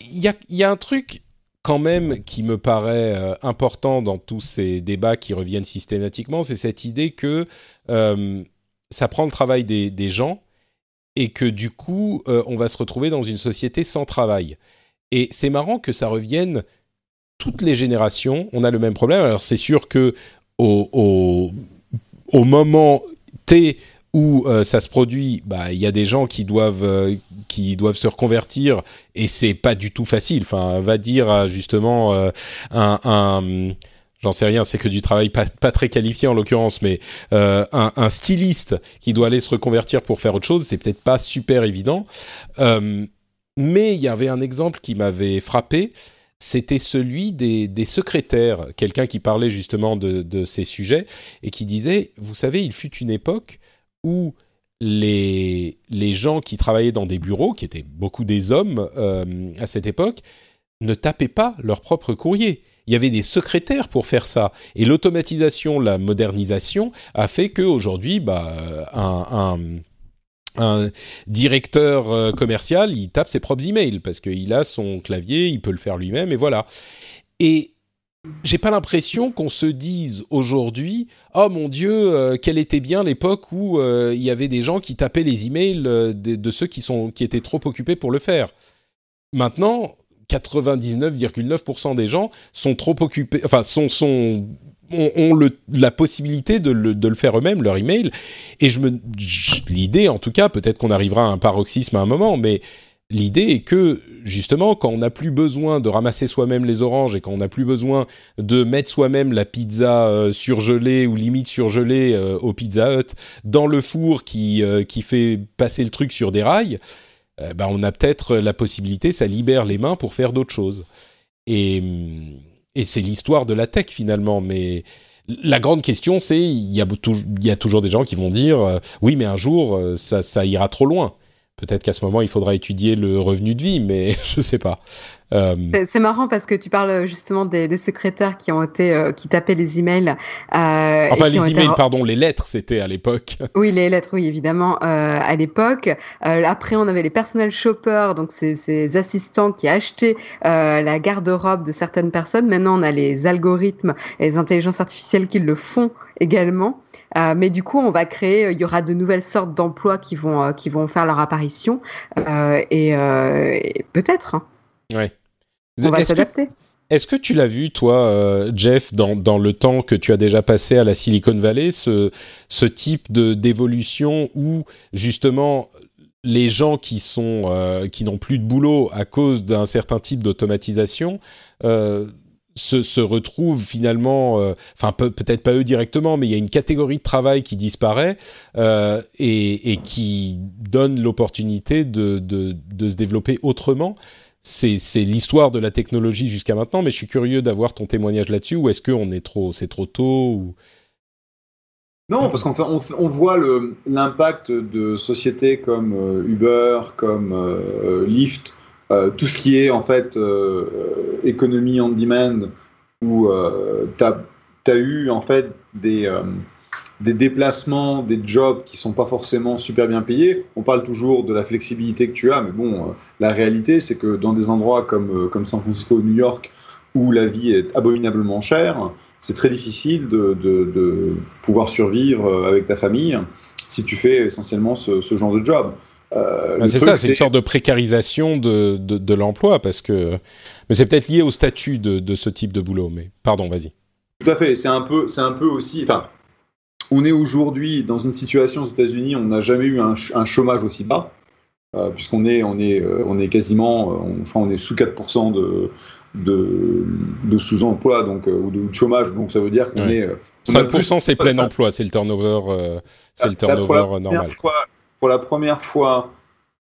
S1: Il y a, un truc quand même qui me paraît euh, important dans tous ces débats qui reviennent systématiquement, c'est cette idée que euh, ça prend le travail des, gens et que du coup, euh, on va se retrouver dans une société sans travail. Et c'est marrant que ça revienne toutes les générations. On a le même problème. Alors c'est sûr que au, au, au moment T où euh, ça se produit, bah il y a des gens qui doivent euh, qui doivent se reconvertir et c'est pas du tout facile. Enfin, va dire justement euh, un, j'en sais rien, c'est que du travail pas, très qualifié en l'occurrence, mais un, styliste qui doit aller se reconvertir pour faire autre chose, c'est peut-être pas super évident. mais il y avait un exemple qui m'avait frappé, c'était celui des, des secrétaires, quelqu'un qui parlait justement de, ces sujets et qui disait, vous savez, il fut une époque où les, les gens qui travaillaient dans des bureaux, qui étaient beaucoup des hommes euh, à cette époque, ne tapaient pas leur propre courrier. Il y avait des secrétaires pour faire ça. Et l'automatisation, la modernisation a fait qu'aujourd'hui, bah, un, un, un, directeur euh, commercial, il tape ses propres emails parce qu'il a son clavier, il peut le faire lui-même et voilà. Et j'ai pas l'impression qu'on se dise aujourd'hui oh mon dieu euh, quelle était bien l'époque où euh, il y avait des gens qui tapaient les emails euh, de, de, ceux qui sont qui étaient trop occupés pour le faire. Maintenant, 99,9% des gens sont trop occupés, enfin ont, la possibilité de le, de le faire eux-mêmes leur email. Et je me l'idée en tout cas peut-être qu'on arrivera à un paroxysme à un moment, mais l'idée est que justement, quand on n'a plus besoin de ramasser soi-même les oranges et quand on n'a plus besoin de mettre soi-même la pizza euh, surgelée ou limite surgelée euh, au Pizza Hut dans le four qui, euh, qui fait passer le truc sur des rails, ben on a peut-être la possibilité, ça libère les mains pour faire d'autres choses. Et, et c'est l'histoire de la tech finalement, mais la grande question, c'est il y, a toujours des gens qui vont dire oui, mais un jour ça ira trop loin. Peut-être qu'à ce moment, il faudra étudier le revenu de vie, mais [laughs] je ne sais pas.
S3: Euh... C'est marrant parce que tu parles justement des, des secrétaires qui ont été euh, qui tapaient les emails.
S1: Euh, enfin, les emails, été... pardon, les lettres, c'était à l'époque. [laughs]
S3: Oui, les lettres, oui, évidemment, à l'époque. Après, on avait les personnel shoppers, donc ces, ces assistants qui achetaient la garde-robe de certaines personnes. Maintenant, on a les algorithmes et les intelligences artificielles qui le font également. Euh, mais du coup, on va créer, il y aura de nouvelles sortes d'emplois qui vont euh, qui vont faire leur apparition euh, et, et peut-être. Hein.
S1: Ouais.
S3: On va s'adapter.
S1: Est-ce que tu l'as vu, toi, Jeff, dans, dans le temps que tu as déjà passé à la Silicon Valley, ce, ce type de d'évolution où justement les gens qui sont euh, qui n'ont plus de boulot à cause d'un certain type d'automatisation euh, se, retrouvent finalement, euh, enfin peut, peut-être pas eux directement, mais il y a une catégorie de travail qui disparaît euh, et, qui donne l'opportunité de, se développer autrement. C'est, l'histoire de la technologie jusqu'à maintenant, mais je suis curieux d'avoir ton témoignage là-dessus. Ou est-ce qu'on est trop, c'est trop tôt.
S2: Non, parce qu'on on, on voit l'impact de sociétés comme euh, Uber, comme Lyft, tout ce qui est en fait économie on demand, où tu as, eu en fait des, des déplacements, des jobs qui sont pas forcément super bien payés. On parle toujours de la flexibilité que tu as, mais bon, la réalité c'est que dans des endroits comme, comme San Francisco ou New York, où la vie est abominablement chère, c'est très difficile de, de, pouvoir survivre euh, avec ta famille si tu fais essentiellement ce genre de job.
S1: Euh, bah, c'est ça, c'est une sorte de précarisation de, de l'emploi, parce que. Mais c'est peut-être lié au statut de, ce type de boulot. Mais pardon, vas-y.
S2: Tout à fait. C'est un peu, un peu aussi. Enfin, on est aujourd'hui dans une situation aux États-Unis, on n'a jamais eu un, un, chômage aussi bas. Euh, puisqu'on est, on est, euh, on est quasiment, on, on est sous 4% de, de, de sous-emploi donc ou de, chômage, donc ça veut dire qu'on est.
S1: 5% c'est plein emploi, c'est le turnover, c'est le turnover normal.
S2: Fois, pour la première fois,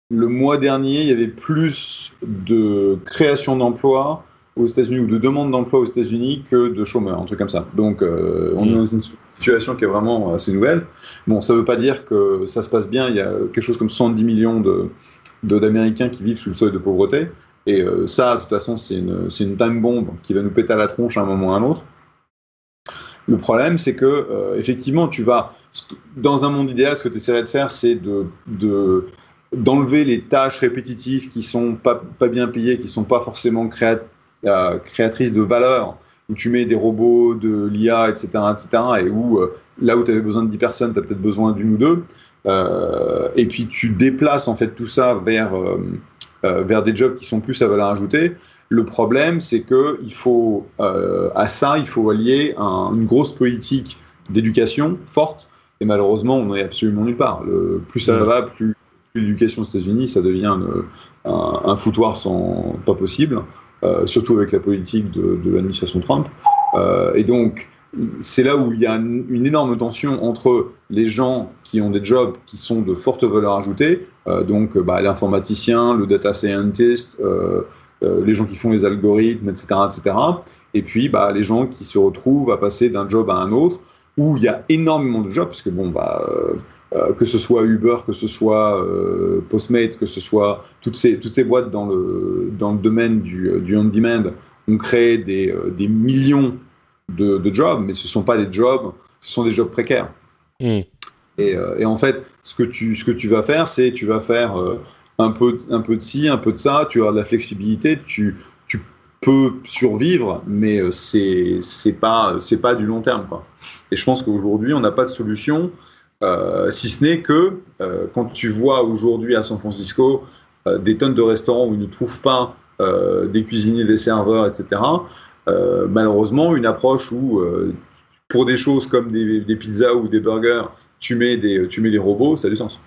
S2: le mois dernier, il y avait plus de création d'emplois aux États-Unis ou de demandes d'emploi aux États-Unis que de chômeurs, un truc comme ça. Donc, on est mm. dans une situation qui est vraiment assez nouvelle. Bon, ça ne veut pas dire que ça se passe bien. Il y a quelque chose comme 70 millions de d'Américains qui vivent sous le seuil de pauvreté. Et euh, ça, de toute façon, c'est une, une, time bomb qui va nous péter à la tronche à un moment ou à un autre. Le problème, c'est que, euh, effectivement, tu vas, dans un monde idéal, ce que tu essaierais de faire, c'est de, de, d'enlever les tâches répétitives qui sont pas, pas bien payées, qui sont pas forcément euh, créatrices de valeur, où tu mets des robots, de l'IA, etc., etc., et où euh, là où tu avais besoin de 10 personnes, tu as peut-être besoin d'une ou deux. Euh, et puis tu déplaces en fait tout ça vers, euh, vers des jobs qui sont plus à valeur ajoutée. Le problème, c'est que il faut à ça, il faut allier une grosse politique d'éducation forte. Et malheureusement, on n'est absolument nulle part. Le, plus ça va, plus, l'éducation aux États-Unis, ça devient un, un, foutoir sans pas possible. Euh, surtout avec la politique de, de l'administration Trump. Euh, et donc, c'est là où il y a une, énorme tension entre les gens qui ont des jobs qui sont de forte valeur ajoutée, euh, donc bah, l'informaticien, le data scientist, euh, euh, les gens qui font les algorithmes, etc., etc., et puis bah, les gens qui se retrouvent à passer d'un job à un autre, où il y a énormément de jobs, parce que bon, bah, euh, que ce soit Uber, que ce soit euh, Postmates, que ce soit toutes ces, toutes ces boîtes dans le, dans le domaine du, euh, du on-demand, ont créé des, des millions de, de, jobs, mais ce ne sont pas des jobs, ce sont des jobs précaires. Hmm. Et, et, en fait, ce que tu, ce que tu vas faire, c'est tu vas faire un, peu, de ci, un peu de ça, tu as de la flexibilité, tu, peux survivre, mais c'est c'est pas c'est pas du long terme. Et je pense qu'aujourd'hui on n'a pas de solution euh, si ce n'est que euh, quand tu vois aujourd'hui à San Francisco euh, des tonnes de restaurants où ils ne trouvent pas des cuisiniers, des serveurs, etc., malheureusement, une approche où pour des choses comme des, pizzas ou des burgers, tu mets des robots, ça a du sens.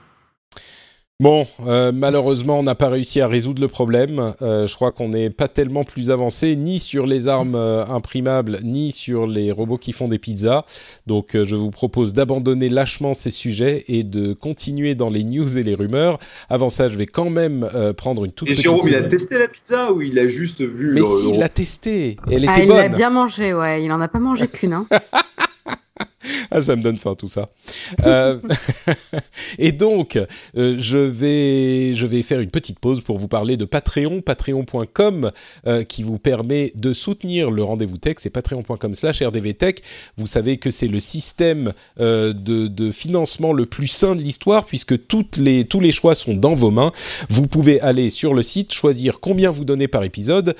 S1: Bon, euh, malheureusement, on n'a pas réussi à résoudre le problème. Euh, je crois qu'on n'est pas tellement plus avancé ni sur les armes euh, imprimables, ni sur les robots qui font des pizzas. Donc, je vous propose d'abandonner lâchement ces sujets et de continuer dans les news et les rumeurs. Avant ça, je vais quand même prendre une toute et petite. Et
S2: Jérôme, il a testé la pizza ou il a juste vu
S1: Mais si, il l'a testé. Elle
S3: ah,
S1: était
S3: il
S1: bonne.
S3: Il l'a bien mangé, ouais. Il en a pas mangé qu'une. Hein. [laughs]
S1: ah, ça me donne faim tout ça. Euh, [laughs] et donc, euh, je vais je vais faire une petite pause pour vous parler de Patreon, patreon.com, euh, qui vous permet de soutenir le rendez-vous tech. C'est patreon.com/rdvtech. Vous savez que c'est le système de, de, financement le plus sain de l'histoire puisque toutes les tous les choix sont dans vos mains. Vous pouvez aller sur le site, choisir combien vous donnez par épisode,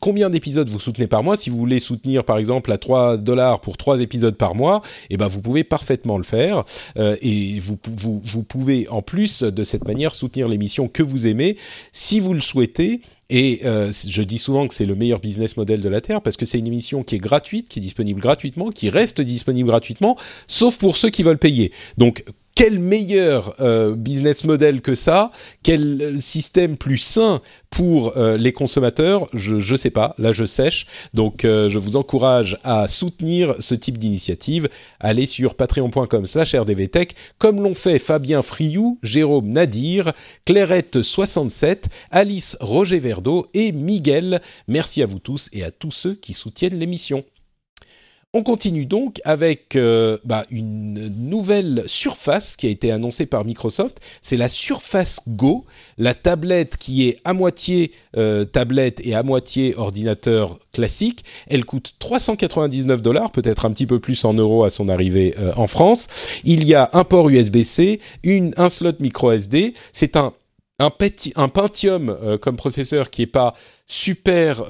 S1: combien d'épisodes vous soutenez par mois. Si vous voulez soutenir par exemple à 3 dollars pour 3 épisodes par mois, et eh ben vous pouvez parfaitement le faire euh, et vous, vous, pouvez en plus de cette manière soutenir l'émission que vous aimez si vous le souhaitez. Et euh, je dis souvent que c'est le meilleur business model de la Terre parce que c'est une émission qui est gratuite, qui est disponible gratuitement, qui reste disponible gratuitement, sauf pour ceux qui veulent payer. Donc quel meilleur euh, business model que ça Quel système plus sain pour euh, les consommateurs Je ne sais pas, là je sèche. Donc euh, je vous encourage à soutenir ce type d'initiative. Allez sur patreon.com slash rdvtech, comme l'ont fait Fabien Friou, Jérôme Nadir, Clairette67, Alice Roger Verdeau et Miguel. Merci à vous tous et à tous ceux qui soutiennent l'émission. On continue donc avec euh, bah, une nouvelle surface qui a été annoncée par Microsoft. C'est la Surface Go, la tablette qui est à moitié euh, tablette et à moitié ordinateur classique. Elle coûte 399 dollars, peut-être un petit peu plus en euros à son arrivée euh, en France. Il y a un port USB-C, un slot micro SD. C'est un un, un Pentium comme processeur qui est pas super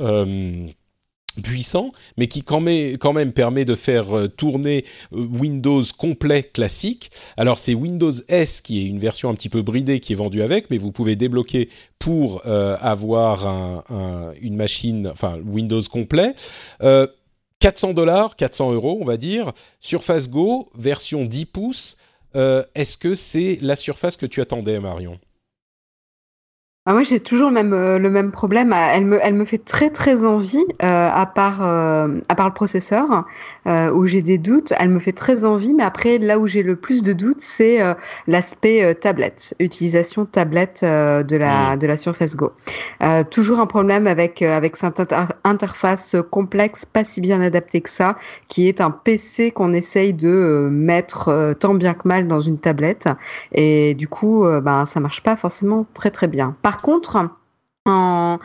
S1: puissant, mais qui quand même, permet de faire euh, tourner euh, Windows complet classique. Alors c'est Windows S qui est une version un petit peu bridée qui est vendue avec, mais vous pouvez débloquer pour euh, avoir une machine, enfin Windows complet. 400 dollars, 400 euros, on va dire. Surface Go, version 10 pouces. Est-ce que c'est la surface que tu attendais, Marion?
S3: Ah, moi, j'ai toujours le même, euh, le même problème. Ah, elle me, elle me fait très, très envie, euh, à, part, euh, à part le processeur, où j'ai des doutes. Elle me fait très envie, mais après, là où j'ai le plus de doutes, c'est l'aspect tablette, utilisation tablette de, la, mmh. de la Surface Go. toujours un problème avec, avec cette interface complexe, pas si bien adaptée que ça, qui est un PC qu'on essaye de mettre tant bien que mal dans une tablette. Et du coup, ben, ça marche pas forcément très, très bien. Par contre, en,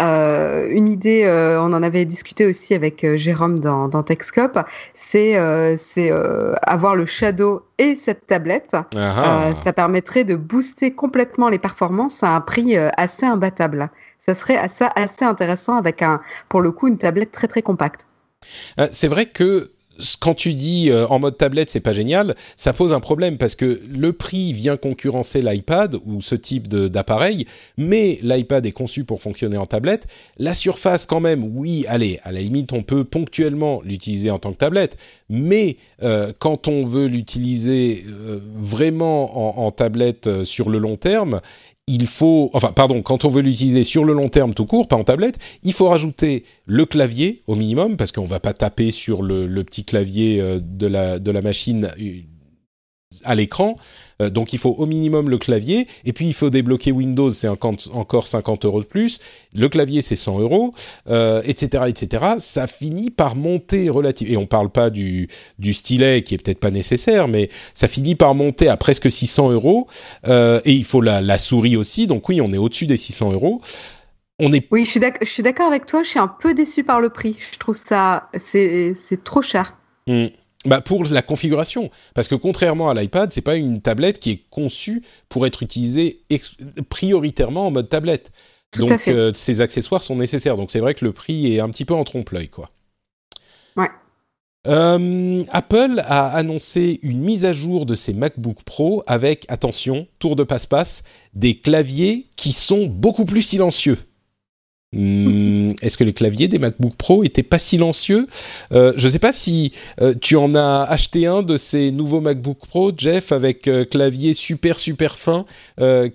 S3: euh, une idée, euh, on en avait discuté aussi avec euh, Jérôme dans, dans Techscope, c'est avoir le Shadow et cette tablette. Ça permettrait de booster complètement les performances à un prix assez imbattable. Ça serait assez, assez intéressant avec un, pour le coup, une tablette très très compacte.
S1: C'est vrai que quand tu dis euh, en mode tablette, c'est pas génial, ça pose un problème parce que le prix vient concurrencer l'iPad ou ce type d'appareil, mais l'iPad est conçu pour fonctionner en tablette. La surface, quand même, oui, allez, à la limite, on peut ponctuellement l'utiliser en tant que tablette, mais euh, quand on veut l'utiliser euh, vraiment en, en tablette sur le long terme, il faut, enfin, pardon, quand on veut l'utiliser sur le long terme tout court, pas en tablette, il faut rajouter le clavier au minimum, parce qu'on va pas taper sur le, petit clavier euh, de la, de la machine euh, à l'écran. Euh, donc il faut au minimum le clavier. Et puis il faut débloquer Windows, c'est encore 50 euros de plus. Le clavier, c'est 100 euros, etc., etc. Ça finit par monter relativement. Et on parle pas du, du stylet qui est peut-être pas nécessaire, mais ça finit par monter à presque 600 euros. Euh, et il faut la, la, souris aussi. Donc oui, on est au-dessus des 600 euros. On est...
S3: Oui, je suis d'accord avec toi. Je suis un peu déçu par le prix. Je trouve ça c'est trop cher.
S1: Mmh. Bah pour la configuration, parce que contrairement à l'iPad, c'est pas une tablette qui est conçue pour être utilisée prioritairement en mode tablette. Donc euh, ces accessoires sont nécessaires. Donc c'est vrai que le prix est un petit peu en trompe-l'œil, quoi.
S3: Ouais.
S1: Euh, Apple a annoncé une mise à jour de ses MacBook Pro avec, attention, tour de passe-passe, des claviers qui sont beaucoup plus silencieux. Hmm, est-ce que les claviers des MacBook Pro étaient pas silencieux euh, Je ne sais pas si euh, tu en as acheté un de ces nouveaux MacBook Pro, Jeff, avec euh, clavier super super fin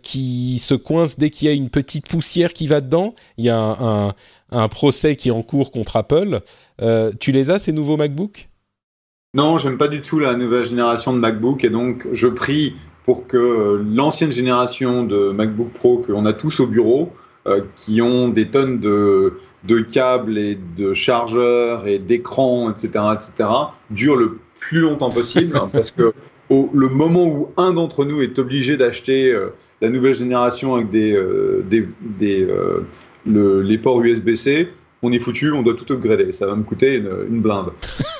S1: qui se coince dès qu'il y a une petite poussière qui va dedans. Il y a un, procès qui est en cours contre Apple. tu les as ces nouveaux MacBook?
S2: Non, j'aime pas du tout la nouvelle génération de MacBook et donc je prie pour que l'ancienne génération de MacBook Pro que l'on a tous au bureau euh, qui ont des tonnes de, de câbles et de chargeurs et d'écrans, etc., etc., durent le plus longtemps possible, hein, parce que au, le moment où un d'entre nous est obligé d'acheter euh, la nouvelle génération avec des, euh, des, des le, les ports USB-C, on est foutu, on doit tout upgrader. Ça va me coûter une, une blinde. [laughs]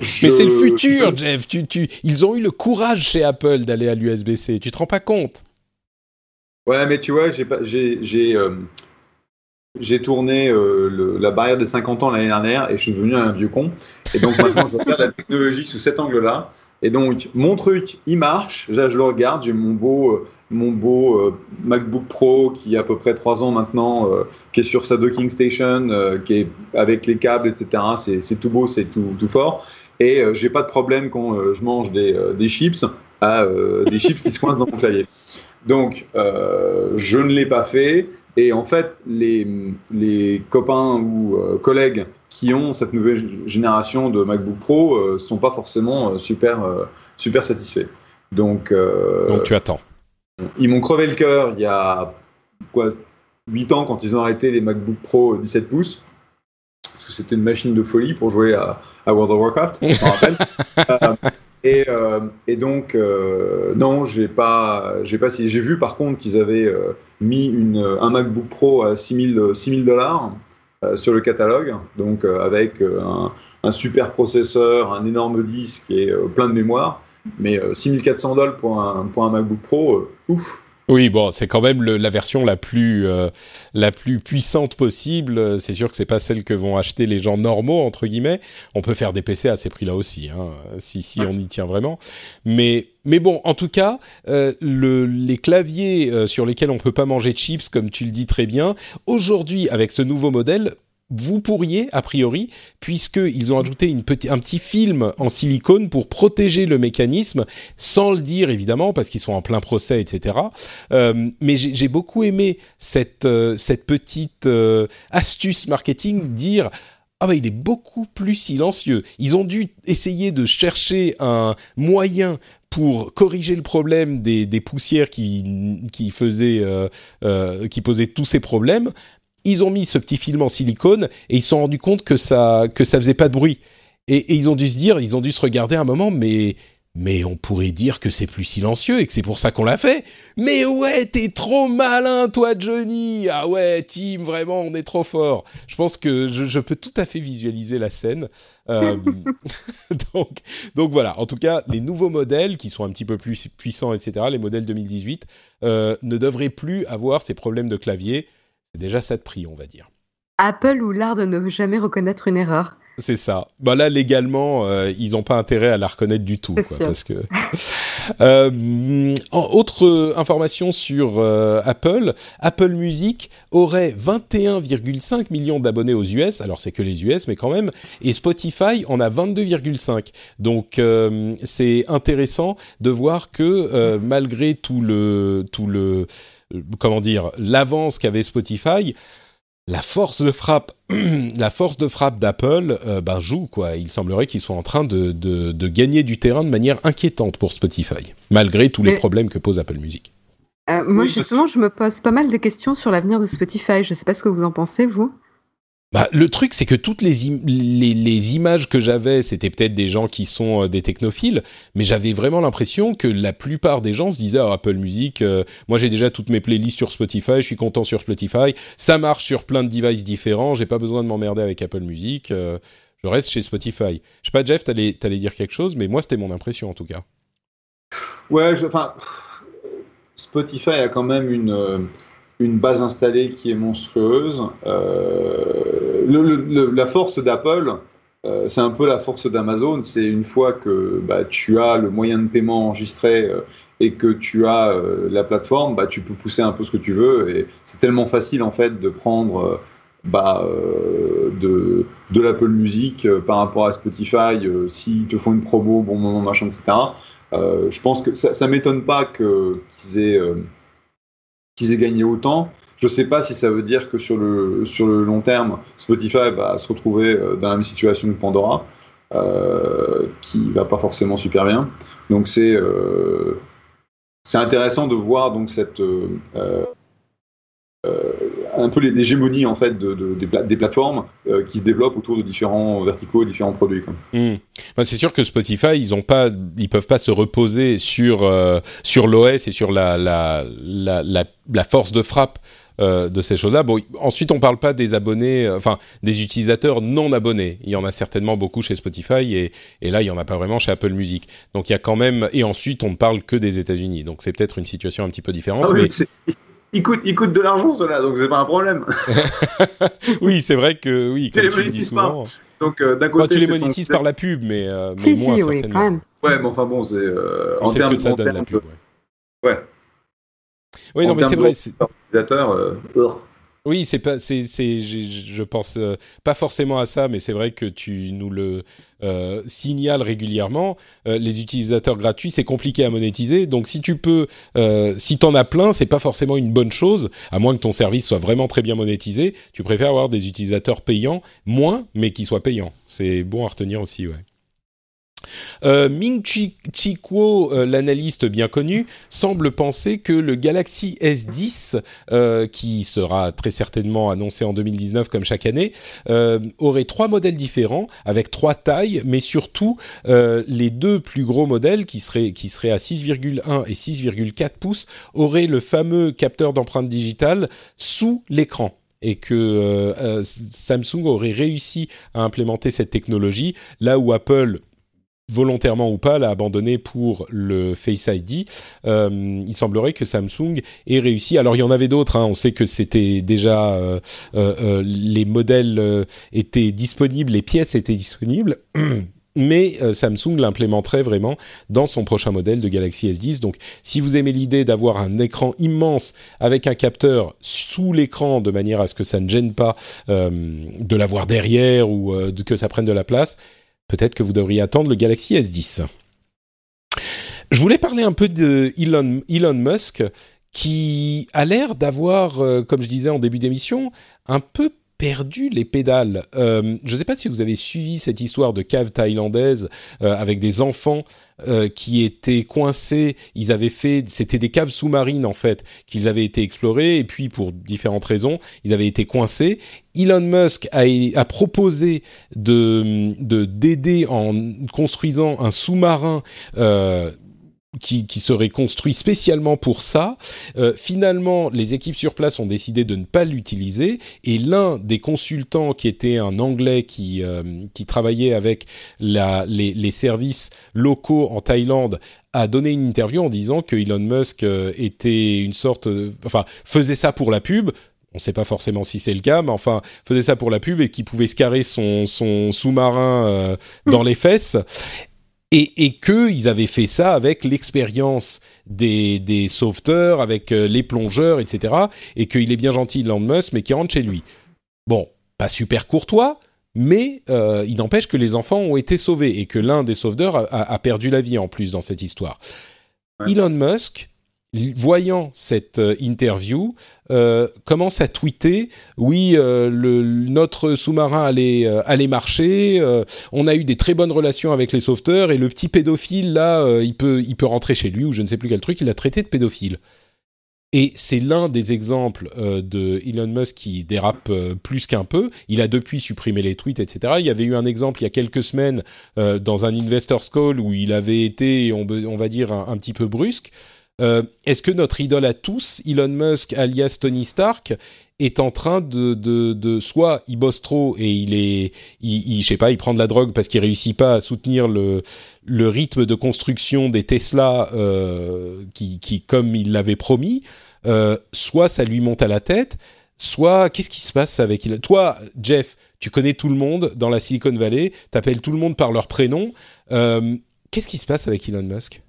S1: Mais c'est le futur, Jeff. Tu, tu... Ils ont eu le courage chez Apple d'aller à l'USB-C. Tu te rends pas compte?
S2: Ouais, mais tu vois, j'ai euh, j'ai tourné euh, la barrière des 50 ans l'année dernière et je suis devenu un vieux con. Et donc maintenant, je regarde la technologie sous cet angle-là. Et donc, mon truc, il marche. Là, je le regarde. J'ai mon beau, euh, mon beau MacBook Pro qui a à peu près 3 ans maintenant, qui est sur sa docking station, qui est avec les câbles, etc. C'est tout beau, c'est tout, fort. Et j'ai pas de problème quand je mange des chips à des chips qui se coincent dans mon clavier. Donc, euh, je ne l'ai pas fait. Et en fait, les, les copains ou euh, collègues qui ont cette nouvelle génération de MacBook Pro ne euh, sont pas forcément super, super satisfaits. Donc,
S1: Donc, tu attends.
S2: Ils m'ont crevé le cœur il y a quoi, 8 ans quand ils ont arrêté les MacBook Pro 17 pouces. parce que c'était une machine de folie pour jouer à, World of Warcraft, je me rappelle. [laughs] et, et, donc, non, j'ai pas, j'ai pas, j'ai vu par contre qu'ils avaient mis une, un MacBook Pro à 6000 dollars sur le catalogue, donc avec un, un, super processeur, un énorme disque et plein de mémoire. Mais 6400 dollars pour un, pour un MacBook Pro, ouf,
S1: oui, bon, c'est quand même la version la plus euh, la plus puissante possible. C'est sûr que c'est pas celle que vont acheter les gens normaux entre guillemets. On peut faire des PC à ces prix-là aussi, hein, si si on y tient vraiment. Mais mais bon, en tout cas, euh, le, les claviers euh, sur lesquels on peut pas manger de chips, comme tu le dis très bien, aujourd'hui avec ce nouveau modèle, vous pourriez, a priori, puisqu'ils ont ajouté un petit film en silicone pour protéger le mécanisme, sans le dire évidemment, parce qu'ils sont en plein procès, etc. Euh, mais j'ai beaucoup aimé cette, euh, petite euh, astuce marketing, dire ah bah il est beaucoup plus silencieux. Ils ont dû essayer de chercher un moyen pour corriger le problème des, poussières qui faisaient, qui posaient tous ces problèmes ils ont mis ce petit film en silicone et ils se sont rendus compte que ça que ça faisait pas de bruit. Et, ils ont dû se dire, ils ont dû se regarder un moment, mais mais on pourrait dire que c'est plus silencieux et que c'est pour ça qu'on l'a fait. Mais ouais, t'es trop malin, toi, Johnny. Ah ouais, Tim, vraiment, on est trop fort. Je pense que je, peux tout à fait visualiser la scène. Euh, [laughs] [laughs] donc, donc voilà. En tout cas, les nouveaux modèles qui sont un petit peu plus puissants, etc., les modèles 2018, euh, ne devraient plus avoir ces problèmes de clavier. C'est déjà ça de prix, on va dire.
S3: Apple ou l'art de ne jamais reconnaître une erreur.
S1: C'est ça. Bah là, légalement, euh, ils n'ont pas intérêt à la reconnaître du tout, quoi, parce que. [laughs] euh, autre information sur euh, Apple, Apple Music aurait 21,5 millions d'abonnés aux US. Alors c'est que les US, mais quand même. Et Spotify en a 22,5. Donc euh, c'est intéressant de voir que malgré tout le tout le comment dire, l'avance qu'avait Spotify, la force de frappe, [clears throat] la force de frappe d'Apple, euh, ben joue quoi. Il semblerait qu'ils soient en train de, de, gagner du terrain de manière inquiétante pour Spotify, malgré tous les problèmes que pose Apple Music.
S3: Euh, moi, justement, je me pose pas mal de questions sur l'avenir de Spotify. Je ne sais pas ce que vous en pensez, vous.
S1: Bah, le truc, c'est que toutes les, les, images que j'avais, c'était peut-être des gens qui sont euh, des technophiles, mais j'avais vraiment l'impression que la plupart des gens se disaient oh, Apple Music, euh, moi j'ai déjà toutes mes playlists sur Spotify, je suis content sur Spotify, ça marche sur plein de devices différents, j'ai pas besoin de m'emmerder avec Apple Music, euh, je reste chez Spotify. Je sais pas, Jeff, t'allais allais dire quelque chose, mais moi c'était mon impression en tout cas.
S2: Ouais, enfin, Spotify a quand même une une base installée qui est monstrueuse. Euh, la force d'Apple, euh, c'est un peu la force d'Amazon. C'est une fois que bah, tu as le moyen de paiement enregistré euh, et que tu as la plateforme, bah, tu peux pousser un peu ce que tu veux. Et c'est tellement facile en fait de prendre bah, de, de l'Apple Music par rapport à Spotify s'ils te font une promo, bon moment, machin, etc. je pense que ça, ça m'étonne pas qu'ils aient qu'ils aient gagné autant. Je ne sais pas si ça veut dire que sur le, sur le long terme, Spotify va se retrouver euh, dans la même situation que Pandora, euh, qui va pas forcément super bien. Donc c'est euh, intéressant de voir donc cette euh, un peu l'hégémonie en fait de, des, plateformes qui se développent autour de différents verticaux et différents produits.
S1: Bah, c'est sûr que Spotify, ils ont pas, ils peuvent pas se reposer sur sur l'OS et sur la la, la, la, la force de frappe euh, de ces choses-là. Bon, ensuite, on parle pas des abonnés, euh, enfin des utilisateurs non abonnés. Il y en a certainement beaucoup chez Spotify et, et là, il y en a pas vraiment chez Apple Music. Donc il y a quand même. Et ensuite, on ne parle que des États-Unis. Donc c'est peut-être une situation un petit peu différente. Ah mais...
S2: Il coûte, il coûte de l'argent cela, donc c'est pas un problème. [laughs]
S1: oui, c'est vrai que oui, comme tu le dis souvent. Donc euh, d'un côté, tu les monétises par la pub, mais, mais moins si, certainement. Oui, quand même.
S2: Ouais, mais enfin bon, c'est en
S1: sais ce que ça donne la pub.
S2: ouais. ouais.
S1: Oui, non, mais c'est vrai.
S2: Euh,
S1: oui, c'est pas, c'est, c'est, je pense euh, pas forcément à ça, mais c'est vrai que tu nous le euh, signales régulièrement. les utilisateurs gratuits, c'est compliqué à monétiser, donc si tu peux, si t'en as plein, c'est pas forcément une bonne chose, à moins que ton service soit vraiment très bien monétisé. Tu préfères avoir des utilisateurs payants, moins, mais qui soient payants. C'est bon à retenir aussi, ouais. Euh, Ming Chi, Kuo, euh, l'analyste bien connu, semble penser que le Galaxy S10, euh, qui sera très certainement annoncé en 2019 comme chaque année, aurait trois modèles différents avec trois tailles, mais surtout les deux plus gros modèles qui seraient, qui seraient à 6,1 et 6,4 pouces auraient le fameux capteur d'empreinte digitale sous l'écran. Et que Samsung aurait réussi à implémenter cette technologie là où Apple volontairement ou pas, l'a abandonné pour le Face ID. Euh, il semblerait que Samsung ait réussi. Alors il y en avait d'autres. Hein. On sait que c'était déjà euh, euh, les modèles étaient disponibles, les pièces étaient disponibles. [clears throat] Mais Samsung l'implémenterait vraiment dans son prochain modèle de Galaxy S10. Donc, si vous aimez l'idée d'avoir un écran immense avec un capteur sous l'écran de manière à ce que ça ne gêne pas de l'avoir derrière ou que ça prenne de la place, peut-être que vous devriez attendre le Galaxy S10. Je voulais parler un peu de Elon, Musk, qui a l'air d'avoir, euh, comme je disais en début d'émission, un peu perdu les pédales. Euh, je ne sais pas si vous avez suivi cette histoire de cave thaïlandaise euh, avec des enfants euh, qui étaient coincés. Ils avaient fait, c'était des caves sous-marines en fait, qu'ils avaient été explorées et puis pour différentes raisons, ils avaient été coincés. Elon Musk a, a proposé de d'aider en construisant un sous-marin qui, serait construit spécialement pour ça. Euh, finalement, les équipes sur place ont décidé de ne pas l'utiliser et l'un des consultants qui était un Anglais qui, euh, qui travaillait avec la, les, les, services locaux en Thaïlande a donné une interview en disant que Elon Musk euh, était une sorte, enfin faisait ça pour la pub. On ne sait pas forcément si c'est le cas, mais enfin faisait ça pour la pub et qui pouvait se carrer son, son sous-marin dans les fesses et, et qu'ils avaient fait ça avec l'expérience des, des sauveteurs, avec euh, les plongeurs, etc. Et qu'il est bien gentil, Elon Musk, mais qui rentre chez lui. Bon, pas super courtois, mais euh, il n'empêche que les enfants ont été sauvés et que l'un des sauveteurs a, a, perdu la vie en plus dans cette histoire. Elon Musk voyant cette euh, interview, euh, commence à tweeter oui, euh, notre sous-marin allait, marcher, on a eu des très bonnes relations avec les sauveteurs et le petit pédophile là, il peut il peut rentrer chez lui ou je ne sais plus quel truc, il a traité de pédophile. Et c'est l'un des exemples de Elon Musk qui dérape plus qu'un peu. Il a depuis supprimé les tweets, etc. Il y avait eu un exemple il y a quelques semaines dans un investors call où il avait été, on va dire, un petit peu brusque. Euh, est-ce que notre idole à tous, Elon Musk alias Tony Stark, est en train de, de, de soit il bosse trop et il est, je sais pas, il prend de la drogue parce qu'il réussit pas à soutenir le, le rythme de construction des Tesla euh, qui, qui, comme il l'avait promis, euh, soit ça lui monte à la tête, soit qu'est-ce qui se passe avec Toi, Jeff, tu connais tout le monde dans la Silicon Valley, t'appelles tout le monde par leur prénom. Qu'est-ce qui se passe avec Elon Musk?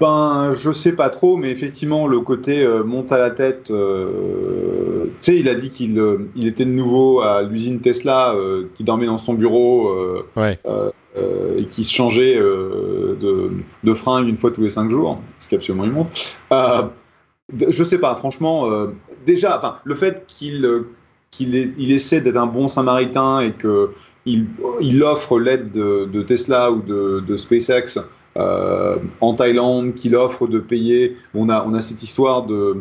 S2: Ben, je sais pas trop, mais effectivement, le côté euh, monte à la tête. Euh, tu sais, il a dit qu'il euh, il était de nouveau à l'usine Tesla, qui dormait dans son bureau et qui se changeait de, de fringues une fois tous les cinq jours, ce qui est absolument immonde. je sais pas, franchement, déjà, le fait qu'il qu'il il essaie d'être un bon samaritain et que il, il offre l'aide de, de, Tesla ou de, de SpaceX euh, en Thaïlande qu'il offre de payer. On a, on a cette histoire de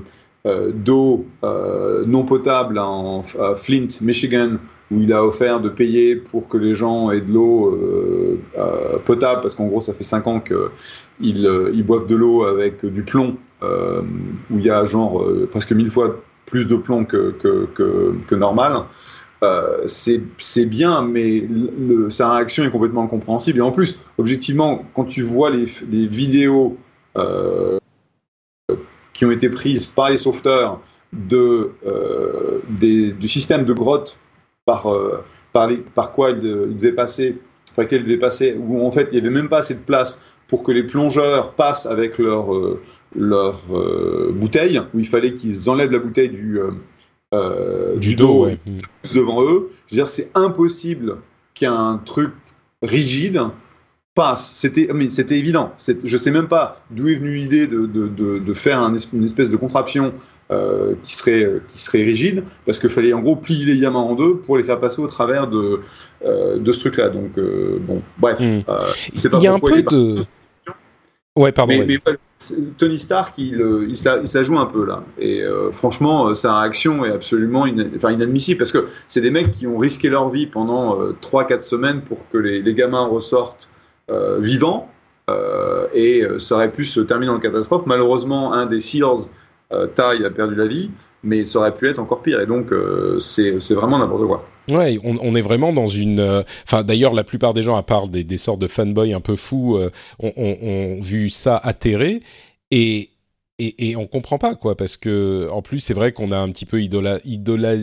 S2: euh, d'eau euh, non potable en Flint, Michigan, où il a offert de payer pour que les gens aient de l'eau potable, parce qu'en gros, ça fait 5 ans qu'ils ils boivent de l'eau avec du plomb, où il y a genre presque mille fois plus de plomb que, que, que, que normal. Euh, c'est bien, mais sa réaction est complètement incompréhensible. Et en plus, objectivement, quand tu vois les, vidéos euh, qui ont été prises par les sauveteurs de, euh, du système de grotte par, par, quoi ils, il devaient passer, par lequel ils devaient passer, où en fait il n'y avait même pas assez de place pour que les plongeurs passent avec leur, leur bouteille, où il fallait qu'ils enlèvent la bouteille du euh, du dos devant eux. Je veux dire, c'est impossible qu'il y ait un truc rigide passe. C'était, c'était évident. Je sais même pas d'où est venue l'idée de, de, de, de, faire un, une espèce de contraption euh, qui serait qui serait rigide, parce qu'il fallait en gros plier les diamants en deux pour les faire passer au travers de euh, de ce truc-là. Donc euh, bon, bref.
S1: Hmm. c'est pas il y a un peu de. Ouais, pardon.
S2: Mais, mais, Tony Stark, il, il, se la, il, se la, joue un peu là. Et franchement, sa réaction est absolument enfin, inadmissible parce que c'est des mecs qui ont risqué leur vie pendant 3-4 semaines pour que les, les gamins ressortent euh, vivant euh, et euh, ça aurait pu se terminer en catastrophe. Malheureusement, un des SEALs, Ty, a perdu la vie, mais ça aurait pu être encore pire. Et donc, c'est vraiment n'importe quoi.
S1: Ouais, on, on, est vraiment dans une. Enfin, d'ailleurs, la plupart des gens, à part des, des sortes de fanboys un peu fous, ont, ont, vu ça atterrer. Et, et, et on comprend pas quoi parce que en plus c'est vrai qu'on a un petit peu idola, idola,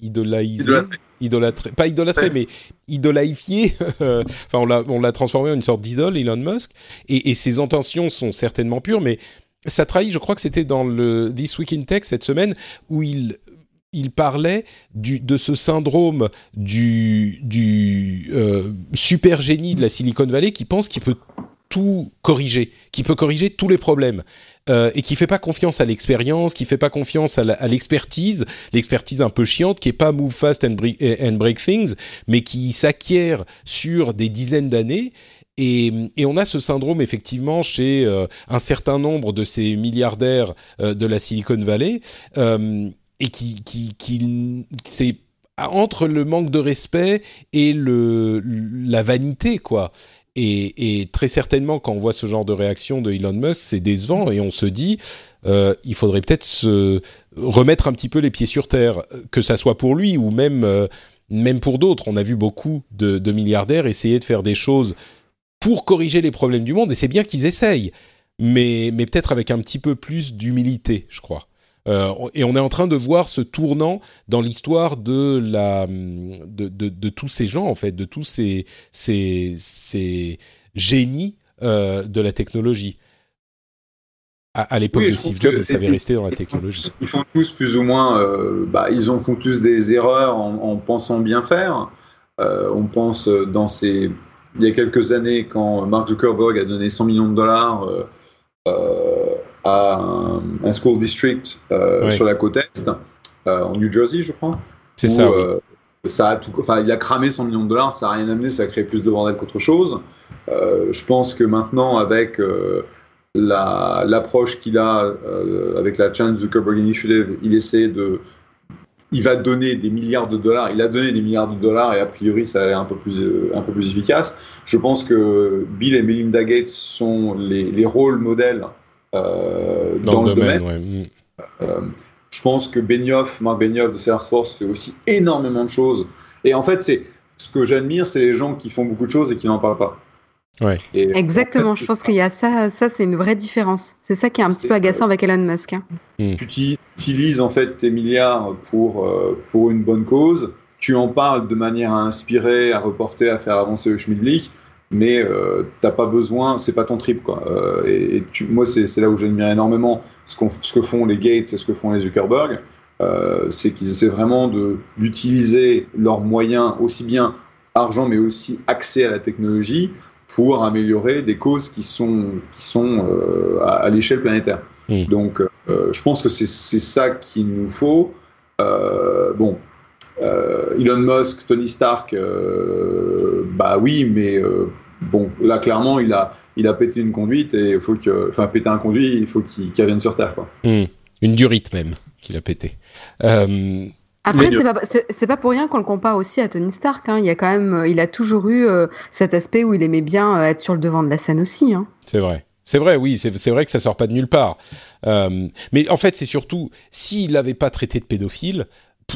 S1: idolaisé, idolâtré, pas idolâtré mais idolaïfié. [laughs] enfin on l'a on l'a transformé en une sorte d'idole Elon Musk et, et ses intentions sont certainement pures mais ça trahit je crois que c'était dans le This Week in Tech cette semaine où il il parlait de ce syndrome du, euh, super génie de la Silicon Valley qui pense qu'il peut tout corriger, qui peut corriger tous les problèmes euh, et qui fait pas confiance à l'expérience, qui fait pas confiance à l'expertise, l'expertise un peu chiante, qui est pas move fast and break things, mais qui s'acquiert sur des dizaines d'années. Et, on a ce syndrome effectivement chez euh, un certain nombre de ces milliardaires euh, de la Silicon Valley euh, et qui, c'est entre le manque de respect et le, la vanité quoi. Et, très certainement, quand on voit ce genre de réaction de Elon Musk, c'est décevant et on se dit, euh, il faudrait peut-être se remettre un petit peu les pieds sur terre, que ça soit pour lui ou même, même pour d'autres. On a vu beaucoup de, milliardaires essayer de faire des choses pour corriger les problèmes du monde et c'est bien qu'ils essayent, mais, mais peut-être avec un petit peu plus d'humilité, je crois. Euh, et on est en train de voir ce tournant dans l'histoire de la de, de, de, tous ces gens en fait, de tous ces ces, ces génies euh, de la technologie. À, à l'époque de Steve Jobs, ils savaient rester dans la technologie.
S2: Ils font tous plus ou moins, euh, bah, ils ont font tous des erreurs en, en pensant bien faire. On pense dans ces il y a quelques années quand Mark Zuckerberg a donné 100 millions de dollars euh, à un, school district euh, sur la côte est, euh, en New Jersey, je crois.
S1: C'est ça. Oui.
S2: Ça a tout, enfin, il a cramé 100 millions de dollars, ça n'a rien amené, ça a créé plus de bordel qu'autre chose. je pense que maintenant, avec l'approche qu'il a avec la Chan Zuckerberg Initiative, il essaie de, il va donner des milliards de dollars. Il a donné des milliards de dollars et a priori ça a l'air un peu plus un peu plus efficace. Je pense que Bill et Melinda Gates sont les, les rôles modèles euh, dans, le domaine. Mm. Euh, je pense que Benioff, Marc Benioff de Salesforce fait aussi énormément de choses. Et en fait, c'est ce que j'admire, c'est les gens qui font beaucoup de choses et qui n'en parlent pas.
S1: Ouais.
S3: Et Exactement, je pense qu'il y a ça, ça c'est une vraie différence. C'est ça qui est un petit peu agaçant avec Elon Musk. Hein.
S2: Mm. Tu utilises en fait tes milliards pour, euh, pour une bonne cause, tu en parles de manière à inspirer, à reporter, à faire avancer le schmidlich, mais euh, t'as pas besoin, c'est pas ton trip quoi. Euh, et, tu, moi c'est là où j'admire énormément ce, ce, que font les Gates et ce que font les Zuckerberg, euh, c'est qu'ils essaient vraiment d'utiliser leurs moyens aussi bien argent mais aussi accès à la technologie pour améliorer des causes qui sont qui sont euh, à, à l'échelle planétaire.
S1: Mmh.
S2: Donc euh, je pense que c'est ça qu'il nous faut. Euh, bon, Elon Musk, Tony Stark, bah oui, mais bon, là, clairement, il a, il a pété une conduite et il faut que, enfin, péter un conduit, il faut qu'il qu revienne sur Terre, quoi.
S1: Mmh. Une durite même qu'il a pété. Euh...
S3: Après, c'est pas, pas pour rien qu'on le compare aussi à Tony Stark. Hein. Il y a quand même, il a toujours eu euh, cet aspect où il aimait bien euh, être sur le devant de la scène aussi. Hein.
S1: C'est vrai. C'est vrai, oui, c'est vrai que ça sort pas de nulle part. Euh, mais en fait, c'est surtout s'il n'avait pas traité de pédophile,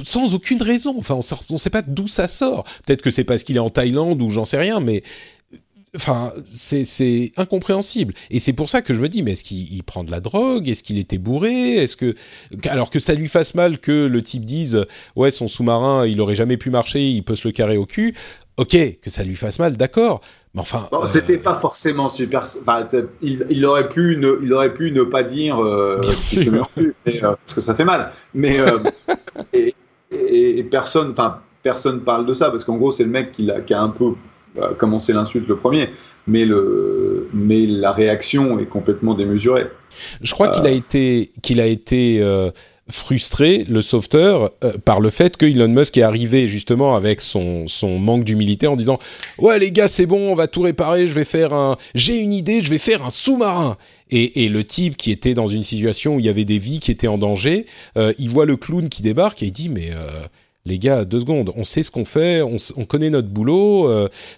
S1: sans aucune raison. Enfin, on ne sait pas d'où ça sort. Peut-être que c'est parce qu'il est en Thaïlande ou j'en sais rien, mais Enfin, c'est incompréhensible. Et c'est pour ça que je me dis, mais est-ce qu'il prend de la drogue? Est-ce qu'il était bourré? Est-ce que, alors que ça lui fasse mal que le type dise, ouais, son sous-marin, il aurait jamais pu marcher, il peut se le carrer au cul. Ok, que ça lui fasse mal, d'accord. Mais enfin,
S2: bon, c'était euh... pas forcément super. Enfin, il, il, aurait pu ne, il aurait pu ne pas dire euh, plus, mais, euh, parce que ça fait mal. Mais euh, [laughs] et, et, et, personne, enfin, personne parle de ça parce qu'en gros, c'est le mec qui a, qui a un peu bah, commencer l'insulte le premier, mais, le, mais la réaction est complètement démesurée.
S1: Je crois qu'il a été, qu'il a été frustré, le sauveteur, euh, par le fait que Elon Musk est arrivé justement avec son, son manque d'humilité en disant Ouais, les gars, c'est bon, on va tout réparer, je vais faire un. J'ai une idée, je vais faire un sous-marin. Et, et, le type qui était dans une situation où il y avait des vies qui étaient en danger, euh, il voit le clown qui débarque et il dit Mais. Euh, les gars, deux secondes, on sait ce qu'on fait, on, on, connaît notre boulot,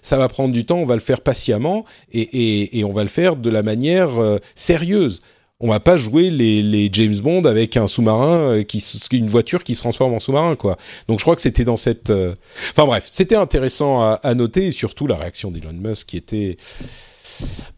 S1: ça va prendre du temps, on va le faire patiemment et, on va le faire de la manière sérieuse on va pas jouer les, James Bond avec un sous-marin euh, qui une voiture qui se transforme en sous-marin quoi. Donc je crois que c'était dans cette euh, enfin bref, c'était intéressant à, noter et surtout la réaction d'Elon Musk qui était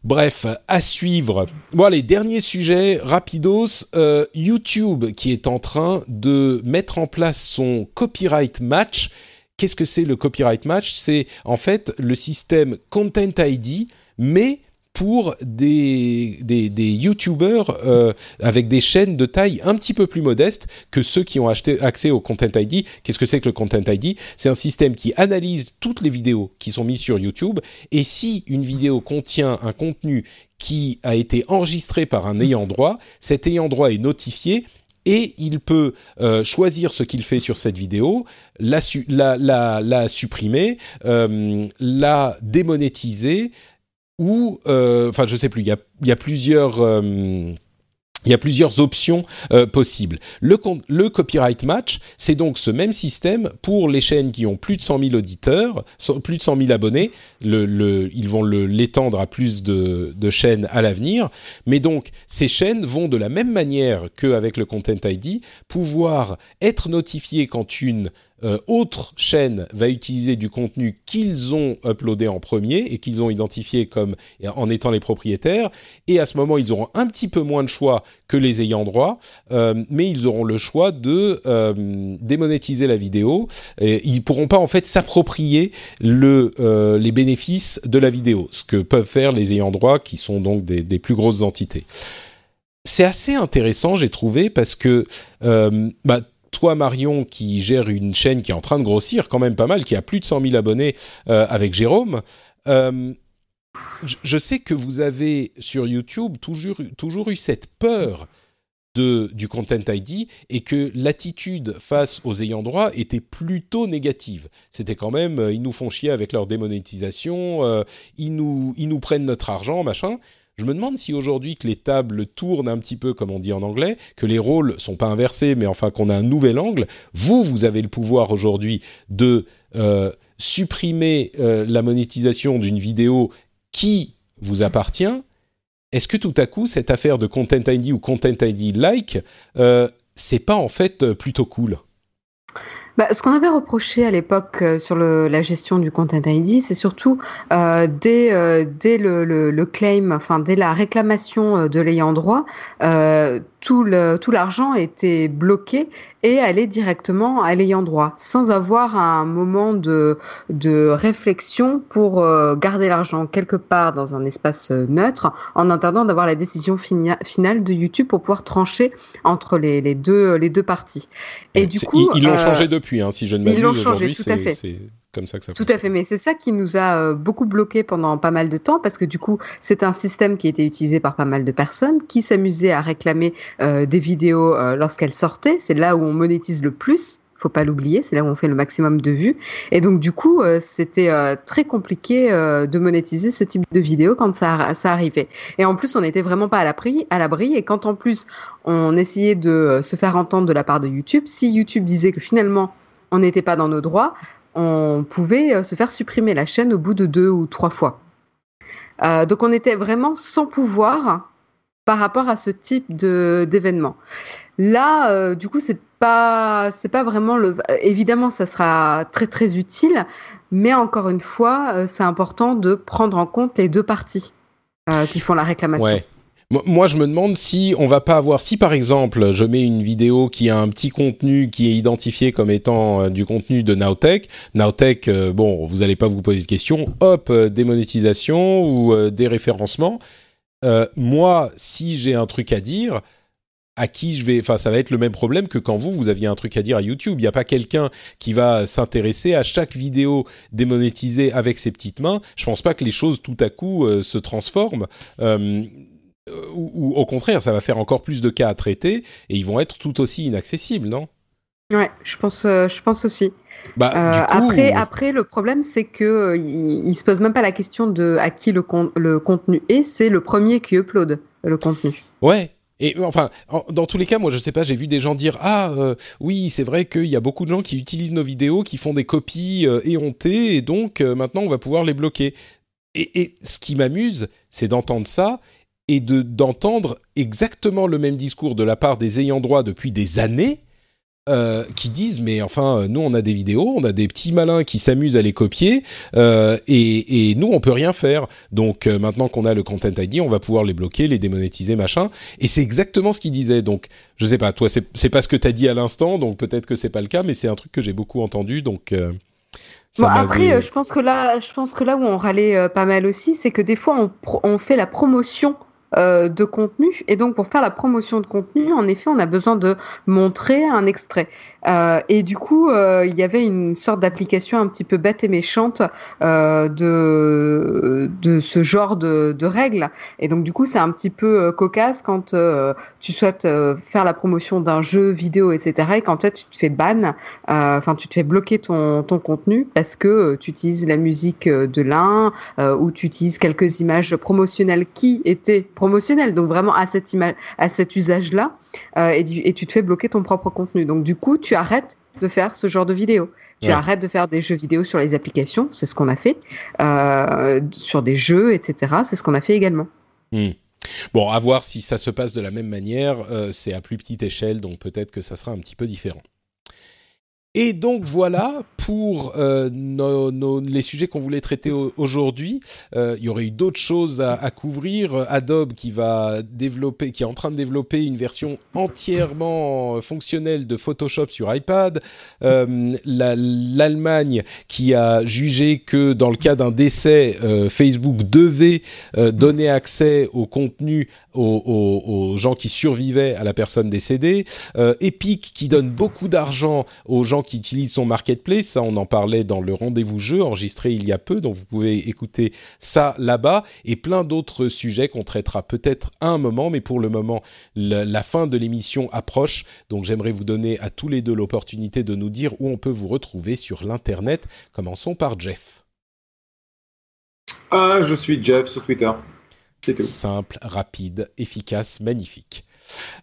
S1: Bref, à suivre. Bon, les derniers sujets, rapidos. Euh, YouTube qui est en train de mettre en place son copyright match. Qu'est-ce que c'est le copyright match? C'est en fait le système Content ID, mais pour des, des, des YouTubers euh, avec des chaînes de taille un petit peu plus modeste que ceux qui ont acheté, accès au Content ID. Qu'est-ce que c'est que le Content ID C'est un système qui analyse toutes les vidéos qui sont mises sur YouTube et si une vidéo contient un contenu qui a été enregistré par un ayant droit, cet ayant droit est notifié et il peut euh, choisir ce qu'il fait sur cette vidéo, la, la, la, la supprimer, euh, la démonétiser, ou, euh, enfin, je sais plus, il y a, euh, plusieurs options euh, possibles. Le, copyright match, c'est donc ce même système pour les chaînes qui ont plus de 100 000 auditeurs, plus de 100 000 abonnés. Ils vont l'étendre à plus de, de chaînes à l'avenir. Mais donc, ces chaînes vont de la même manière qu'avec le Content ID pouvoir être notifiées quand une euh, autre chaîne va utiliser du contenu qu'ils ont uploadé en premier et qu'ils ont identifié comme en étant les propriétaires. Et à ce moment, ils auront un petit peu moins de choix que les ayants droit, euh, mais ils auront le choix de euh, démonétiser la vidéo. Et ils pourront pas en fait s'approprier le, les bénéfices de la vidéo, ce que peuvent faire les ayants droit, qui sont donc des, des plus grosses entités c'est assez intéressant, j'ai trouvé, parce que bah, toi Marion qui gère une chaîne qui est en train de grossir quand même pas mal, qui a plus de 100 000 abonnés euh, avec Jérôme. Euh, je sais que vous avez sur YouTube toujours, toujours eu cette peur de, du Content ID et que l'attitude face aux ayants droit était plutôt négative. C'était quand même, euh, ils nous font chier avec leur démonétisation, ils, nous, ils nous prennent notre argent, machin. Je me demande si aujourd'hui que les tables tournent un petit peu, comme on dit en anglais, que les rôles sont pas inversés, mais enfin qu'on a un nouvel angle. Vous, vous avez le pouvoir aujourd'hui de euh, supprimer euh, la monétisation d'une vidéo qui vous appartient. Est-ce que tout à coup cette affaire de Content ID ou Content ID like, euh, c'est pas en fait plutôt cool?
S3: Bah, ce qu'on avait reproché à l'époque euh, sur le, la gestion du Content ID, c'est surtout euh, dès, euh, dès le, le, le, claim, enfin dès la réclamation euh, de l'ayant droit, euh, tout le tout l'argent était bloqué et allait directement à l'ayant droit, sans avoir un moment de de réflexion pour garder l'argent quelque part dans un espace neutre, en attendant d'avoir la décision finale de YouTube pour pouvoir trancher entre les, les deux les deux parties.
S1: Et du coup, ils l'ont changé depuis Hein, si je ne m'abuse aujourd'hui, c'est comme ça que ça
S3: Tout à fait, mais c'est ça qui nous a euh, beaucoup bloqué pendant pas mal de temps parce que du coup, c'est un système qui était utilisé par pas mal de personnes qui s'amusaient à réclamer euh, des vidéos euh, lorsqu'elles sortaient. C'est là où on monétise le plus faut pas l'oublier, c'est là où on fait le maximum de vues. Et donc du coup, c'était très compliqué de monétiser ce type de vidéo quand ça, ça arrivait. Et en plus, on n'était vraiment pas à l'abri. Et quand en plus on essayait de se faire entendre de la part de YouTube, si YouTube disait que finalement on n'était pas dans nos droits, on pouvait euh, se faire supprimer la chaîne au bout de deux ou trois fois. Euh, donc on était vraiment sans pouvoir par rapport à ce type d'événement. Là, euh, du coup, c'est c'est pas vraiment le. Évidemment, ça sera très très utile, mais encore une fois, c'est important de prendre en compte les deux parties qui font la réclamation.
S1: Moi, je me demande si on va pas avoir, si par exemple, je mets une vidéo qui a un petit contenu qui est identifié comme étant euh, du contenu de Nowtech. Nowtech, euh, bon, vous allez pas vous poser de questions. Hop, euh, démonétisation ou déréférencement. moi, si j'ai un truc à dire, à qui je vais. Enfin, ça va être le même problème que quand vous, vous aviez un truc à dire à YouTube. Il n'y a pas quelqu'un qui va s'intéresser à chaque vidéo démonétisée avec ses petites mains. Je pense pas que les choses tout à coup euh, se transforment. Euh, ou, au contraire, ça va faire encore plus de cas à traiter et ils vont être tout aussi inaccessibles, non?
S3: Ouais, je pense, je pense aussi. Bah, euh, après, après, le problème, c'est que euh, il, se pose même pas la question de à qui le, le contenu est, c'est le premier qui upload le contenu.
S1: Ouais. Et enfin, dans tous les cas, moi, je sais pas, j'ai vu des gens dire ah euh, oui, c'est vrai qu'il y a beaucoup de gens qui utilisent nos vidéos, qui font des copies éhontées, et donc maintenant on va pouvoir les bloquer. Et, et ce qui m'amuse, c'est d'entendre ça et de d'entendre exactement le même discours de la part des ayants droit depuis des années euh, qui disent mais enfin euh, nous on a des vidéos, on a des petits malins qui s'amusent à les copier euh, et, et, nous on peut rien faire. Donc euh, maintenant qu'on a le Content ID, on va pouvoir les bloquer, les démonétiser, machin. Et c'est exactement ce qu'ils disaient. Donc je sais pas, toi c'est pas ce que t'as dit à l'instant, donc peut-être que c'est pas le cas, mais c'est un truc que j'ai beaucoup entendu. Donc
S3: Bon, après, je pense que là, je pense que là où on râlait pas mal aussi, c'est que des fois on, on fait la promotion euh, de contenu. Et donc, pour faire la promotion de contenu, en effet, on a besoin de montrer un extrait. Euh, et du coup, euh, il y avait une sorte d'application un petit peu bête et méchante euh, de, de ce genre de, de, règles. Et donc, du coup, c'est un petit peu euh, cocasse quand euh, tu souhaites faire la promotion d'un jeu vidéo, etc. Et qu'en fait, tu te fais ban, enfin, tu te fais bloquer ton, ton contenu parce que tu utilises la musique de l'un ou tu utilises quelques images promotionnelles qui étaient promotionnel, donc vraiment à cette à cet usage-là, euh, et, et, tu te fais bloquer ton propre contenu. Donc du coup, tu arrêtes de faire ce genre de vidéos. Tu arrêtes de faire des jeux vidéo sur les applications, c'est ce qu'on a fait, euh, sur des jeux, etc. C'est ce qu'on a fait également.
S1: Hmm. Bon, à voir si ça se passe de la même manière. Euh, c'est à plus petite échelle, donc peut-être que ça sera un petit peu différent. Et donc voilà pour euh, les sujets qu'on voulait traiter aujourd'hui. Euh, il y aurait eu d'autres choses à, couvrir. Adobe qui va développer, qui est en train de développer une version entièrement fonctionnelle de Photoshop sur iPad. Euh, L'Allemagne qui a jugé que dans le cas d'un décès, Facebook devait donner accès au contenu aux, gens qui survivaient à la personne décédée. Epic qui donne beaucoup d'argent aux gens qui utilisent son marketplace. Ça, on en parlait dans le rendez-vous jeu enregistré il y a peu, donc vous pouvez écouter ça là-bas et plein d'autres sujets qu'on traitera peut-être à un moment, mais pour le moment, la fin de l'émission approche. Donc j'aimerais vous donner à tous les deux l'opportunité de nous dire où on peut vous retrouver sur l'internet. Commençons par Jeff.
S2: Ah, je suis Jeff sur Twitter.
S1: C'est tout. Simple, rapide, efficace, magnifique.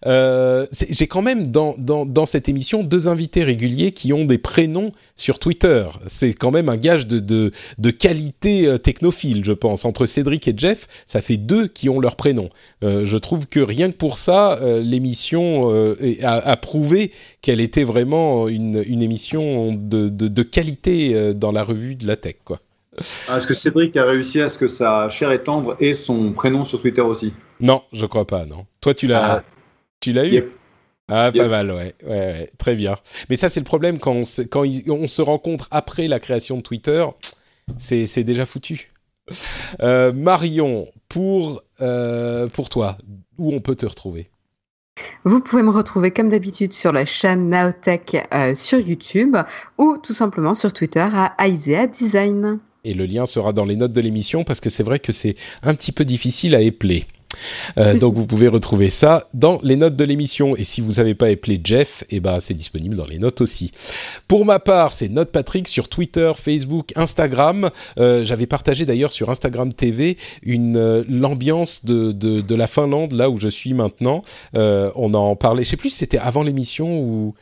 S1: Euh, j'ai quand même dans, dans, dans, cette émission deux invités réguliers qui ont des prénoms sur Twitter. C'est quand même un gage de, de, de, qualité euh, technophile, je pense. Entre Cédric et Jeff, ça fait deux qui ont leur prénom. Euh, je trouve que rien que pour ça, euh, l'émission euh, a, a, prouvé qu'elle était vraiment une, une émission de, de, de qualité dans la revue de la tech, quoi.
S2: Ah, est-ce que Cédric a réussi à ce que sa chair et tendre ait son prénom sur Twitter aussi?
S1: Non, je crois pas, non. Toi, tu l'as. Ah. Tu l'as eu Ah, pas mal, ouais. ouais. ouais. Très bien. Mais ça, c'est le problème quand, on se, quand on se rencontre après la création de Twitter, c'est déjà foutu. Euh, Marion, pour, euh, pour toi, où on peut te retrouver?
S3: Vous pouvez me retrouver comme d'habitude sur la chaîne Naotech euh, sur YouTube ou tout simplement sur Twitter à Isaiah Design.
S1: Et le lien sera dans les notes de l'émission parce que c'est vrai que c'est un petit peu difficile à épeler. Euh, donc vous pouvez retrouver ça dans les notes de l'émission. Et si vous n'avez pas appelé Jeff, eh ben c'est disponible dans les notes aussi. Pour ma part, c'est Note Patrick sur Twitter, Facebook, Instagram. Euh, J'avais partagé d'ailleurs sur Instagram TV euh, l'ambiance de, la Finlande là où je suis maintenant. On en parlait. Je sais plus si c'était avant l'émission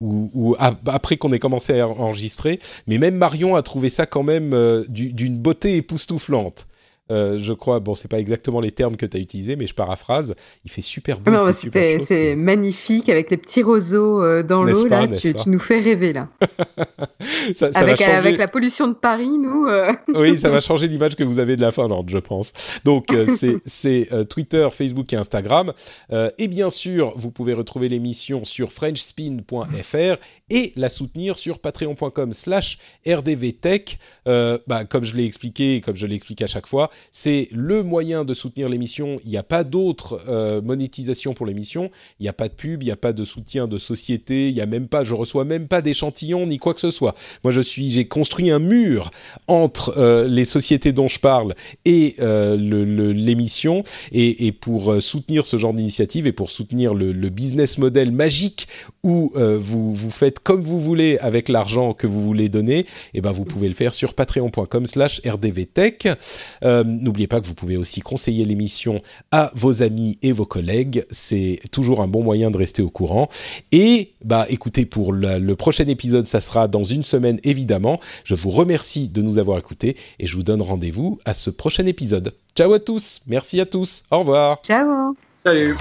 S1: ou après qu'on ait commencé à enregistrer, mais même Marion a trouvé ça quand même d'une beauté époustouflante. Euh, je crois, bon, c'est pas exactement les termes que tu as utilisés, mais je paraphrase. Il fait super beau.
S3: C'est magnifique avec les petits roseaux euh, dans l'eau. Là, tu, tu, nous fais rêver là. [laughs] ça, ça avec, changer... avec, la pollution de Paris, nous. Euh... [laughs]
S1: oui, ça va changer l'image que vous avez de la Finlande, je pense. Donc, euh, [laughs] c'est euh, Twitter, Facebook et Instagram. et bien sûr, vous pouvez retrouver l'émission sur FrenchSpin.fr et la soutenir sur patreon.com/slash rdvtech. bah, comme je l'ai expliqué, comme je l'explique à chaque fois, C'est le moyen de soutenir l'émission. Il n'y a pas d'autre euh, monétisation pour l'émission. Il n'y a pas de pub, il n'y a pas de soutien de société. Il y a même pas, je reçois même pas d'échantillons ni quoi que ce soit. Moi, je suis, j'ai construit un mur entre euh, les sociétés dont je parle et euh, l'émission. Et, pour soutenir ce genre d'initiative et pour soutenir le, le business model magique où vous vous faites comme vous voulez avec l'argent que vous voulez donner, et eh ben vous pouvez le faire sur patreon.com/slash rdvtech. Euh, n'oubliez pas que vous pouvez aussi conseiller l'émission à vos amis et vos collègues. C'est toujours un bon moyen de rester au courant. Et bah écoutez, pour le, prochain épisode, ça sera dans une semaine évidemment. Je vous remercie de nous avoir écoutés et je vous donne rendez-vous à ce prochain épisode. Ciao à tous, merci à tous, au revoir.
S3: Ciao.
S2: Salut.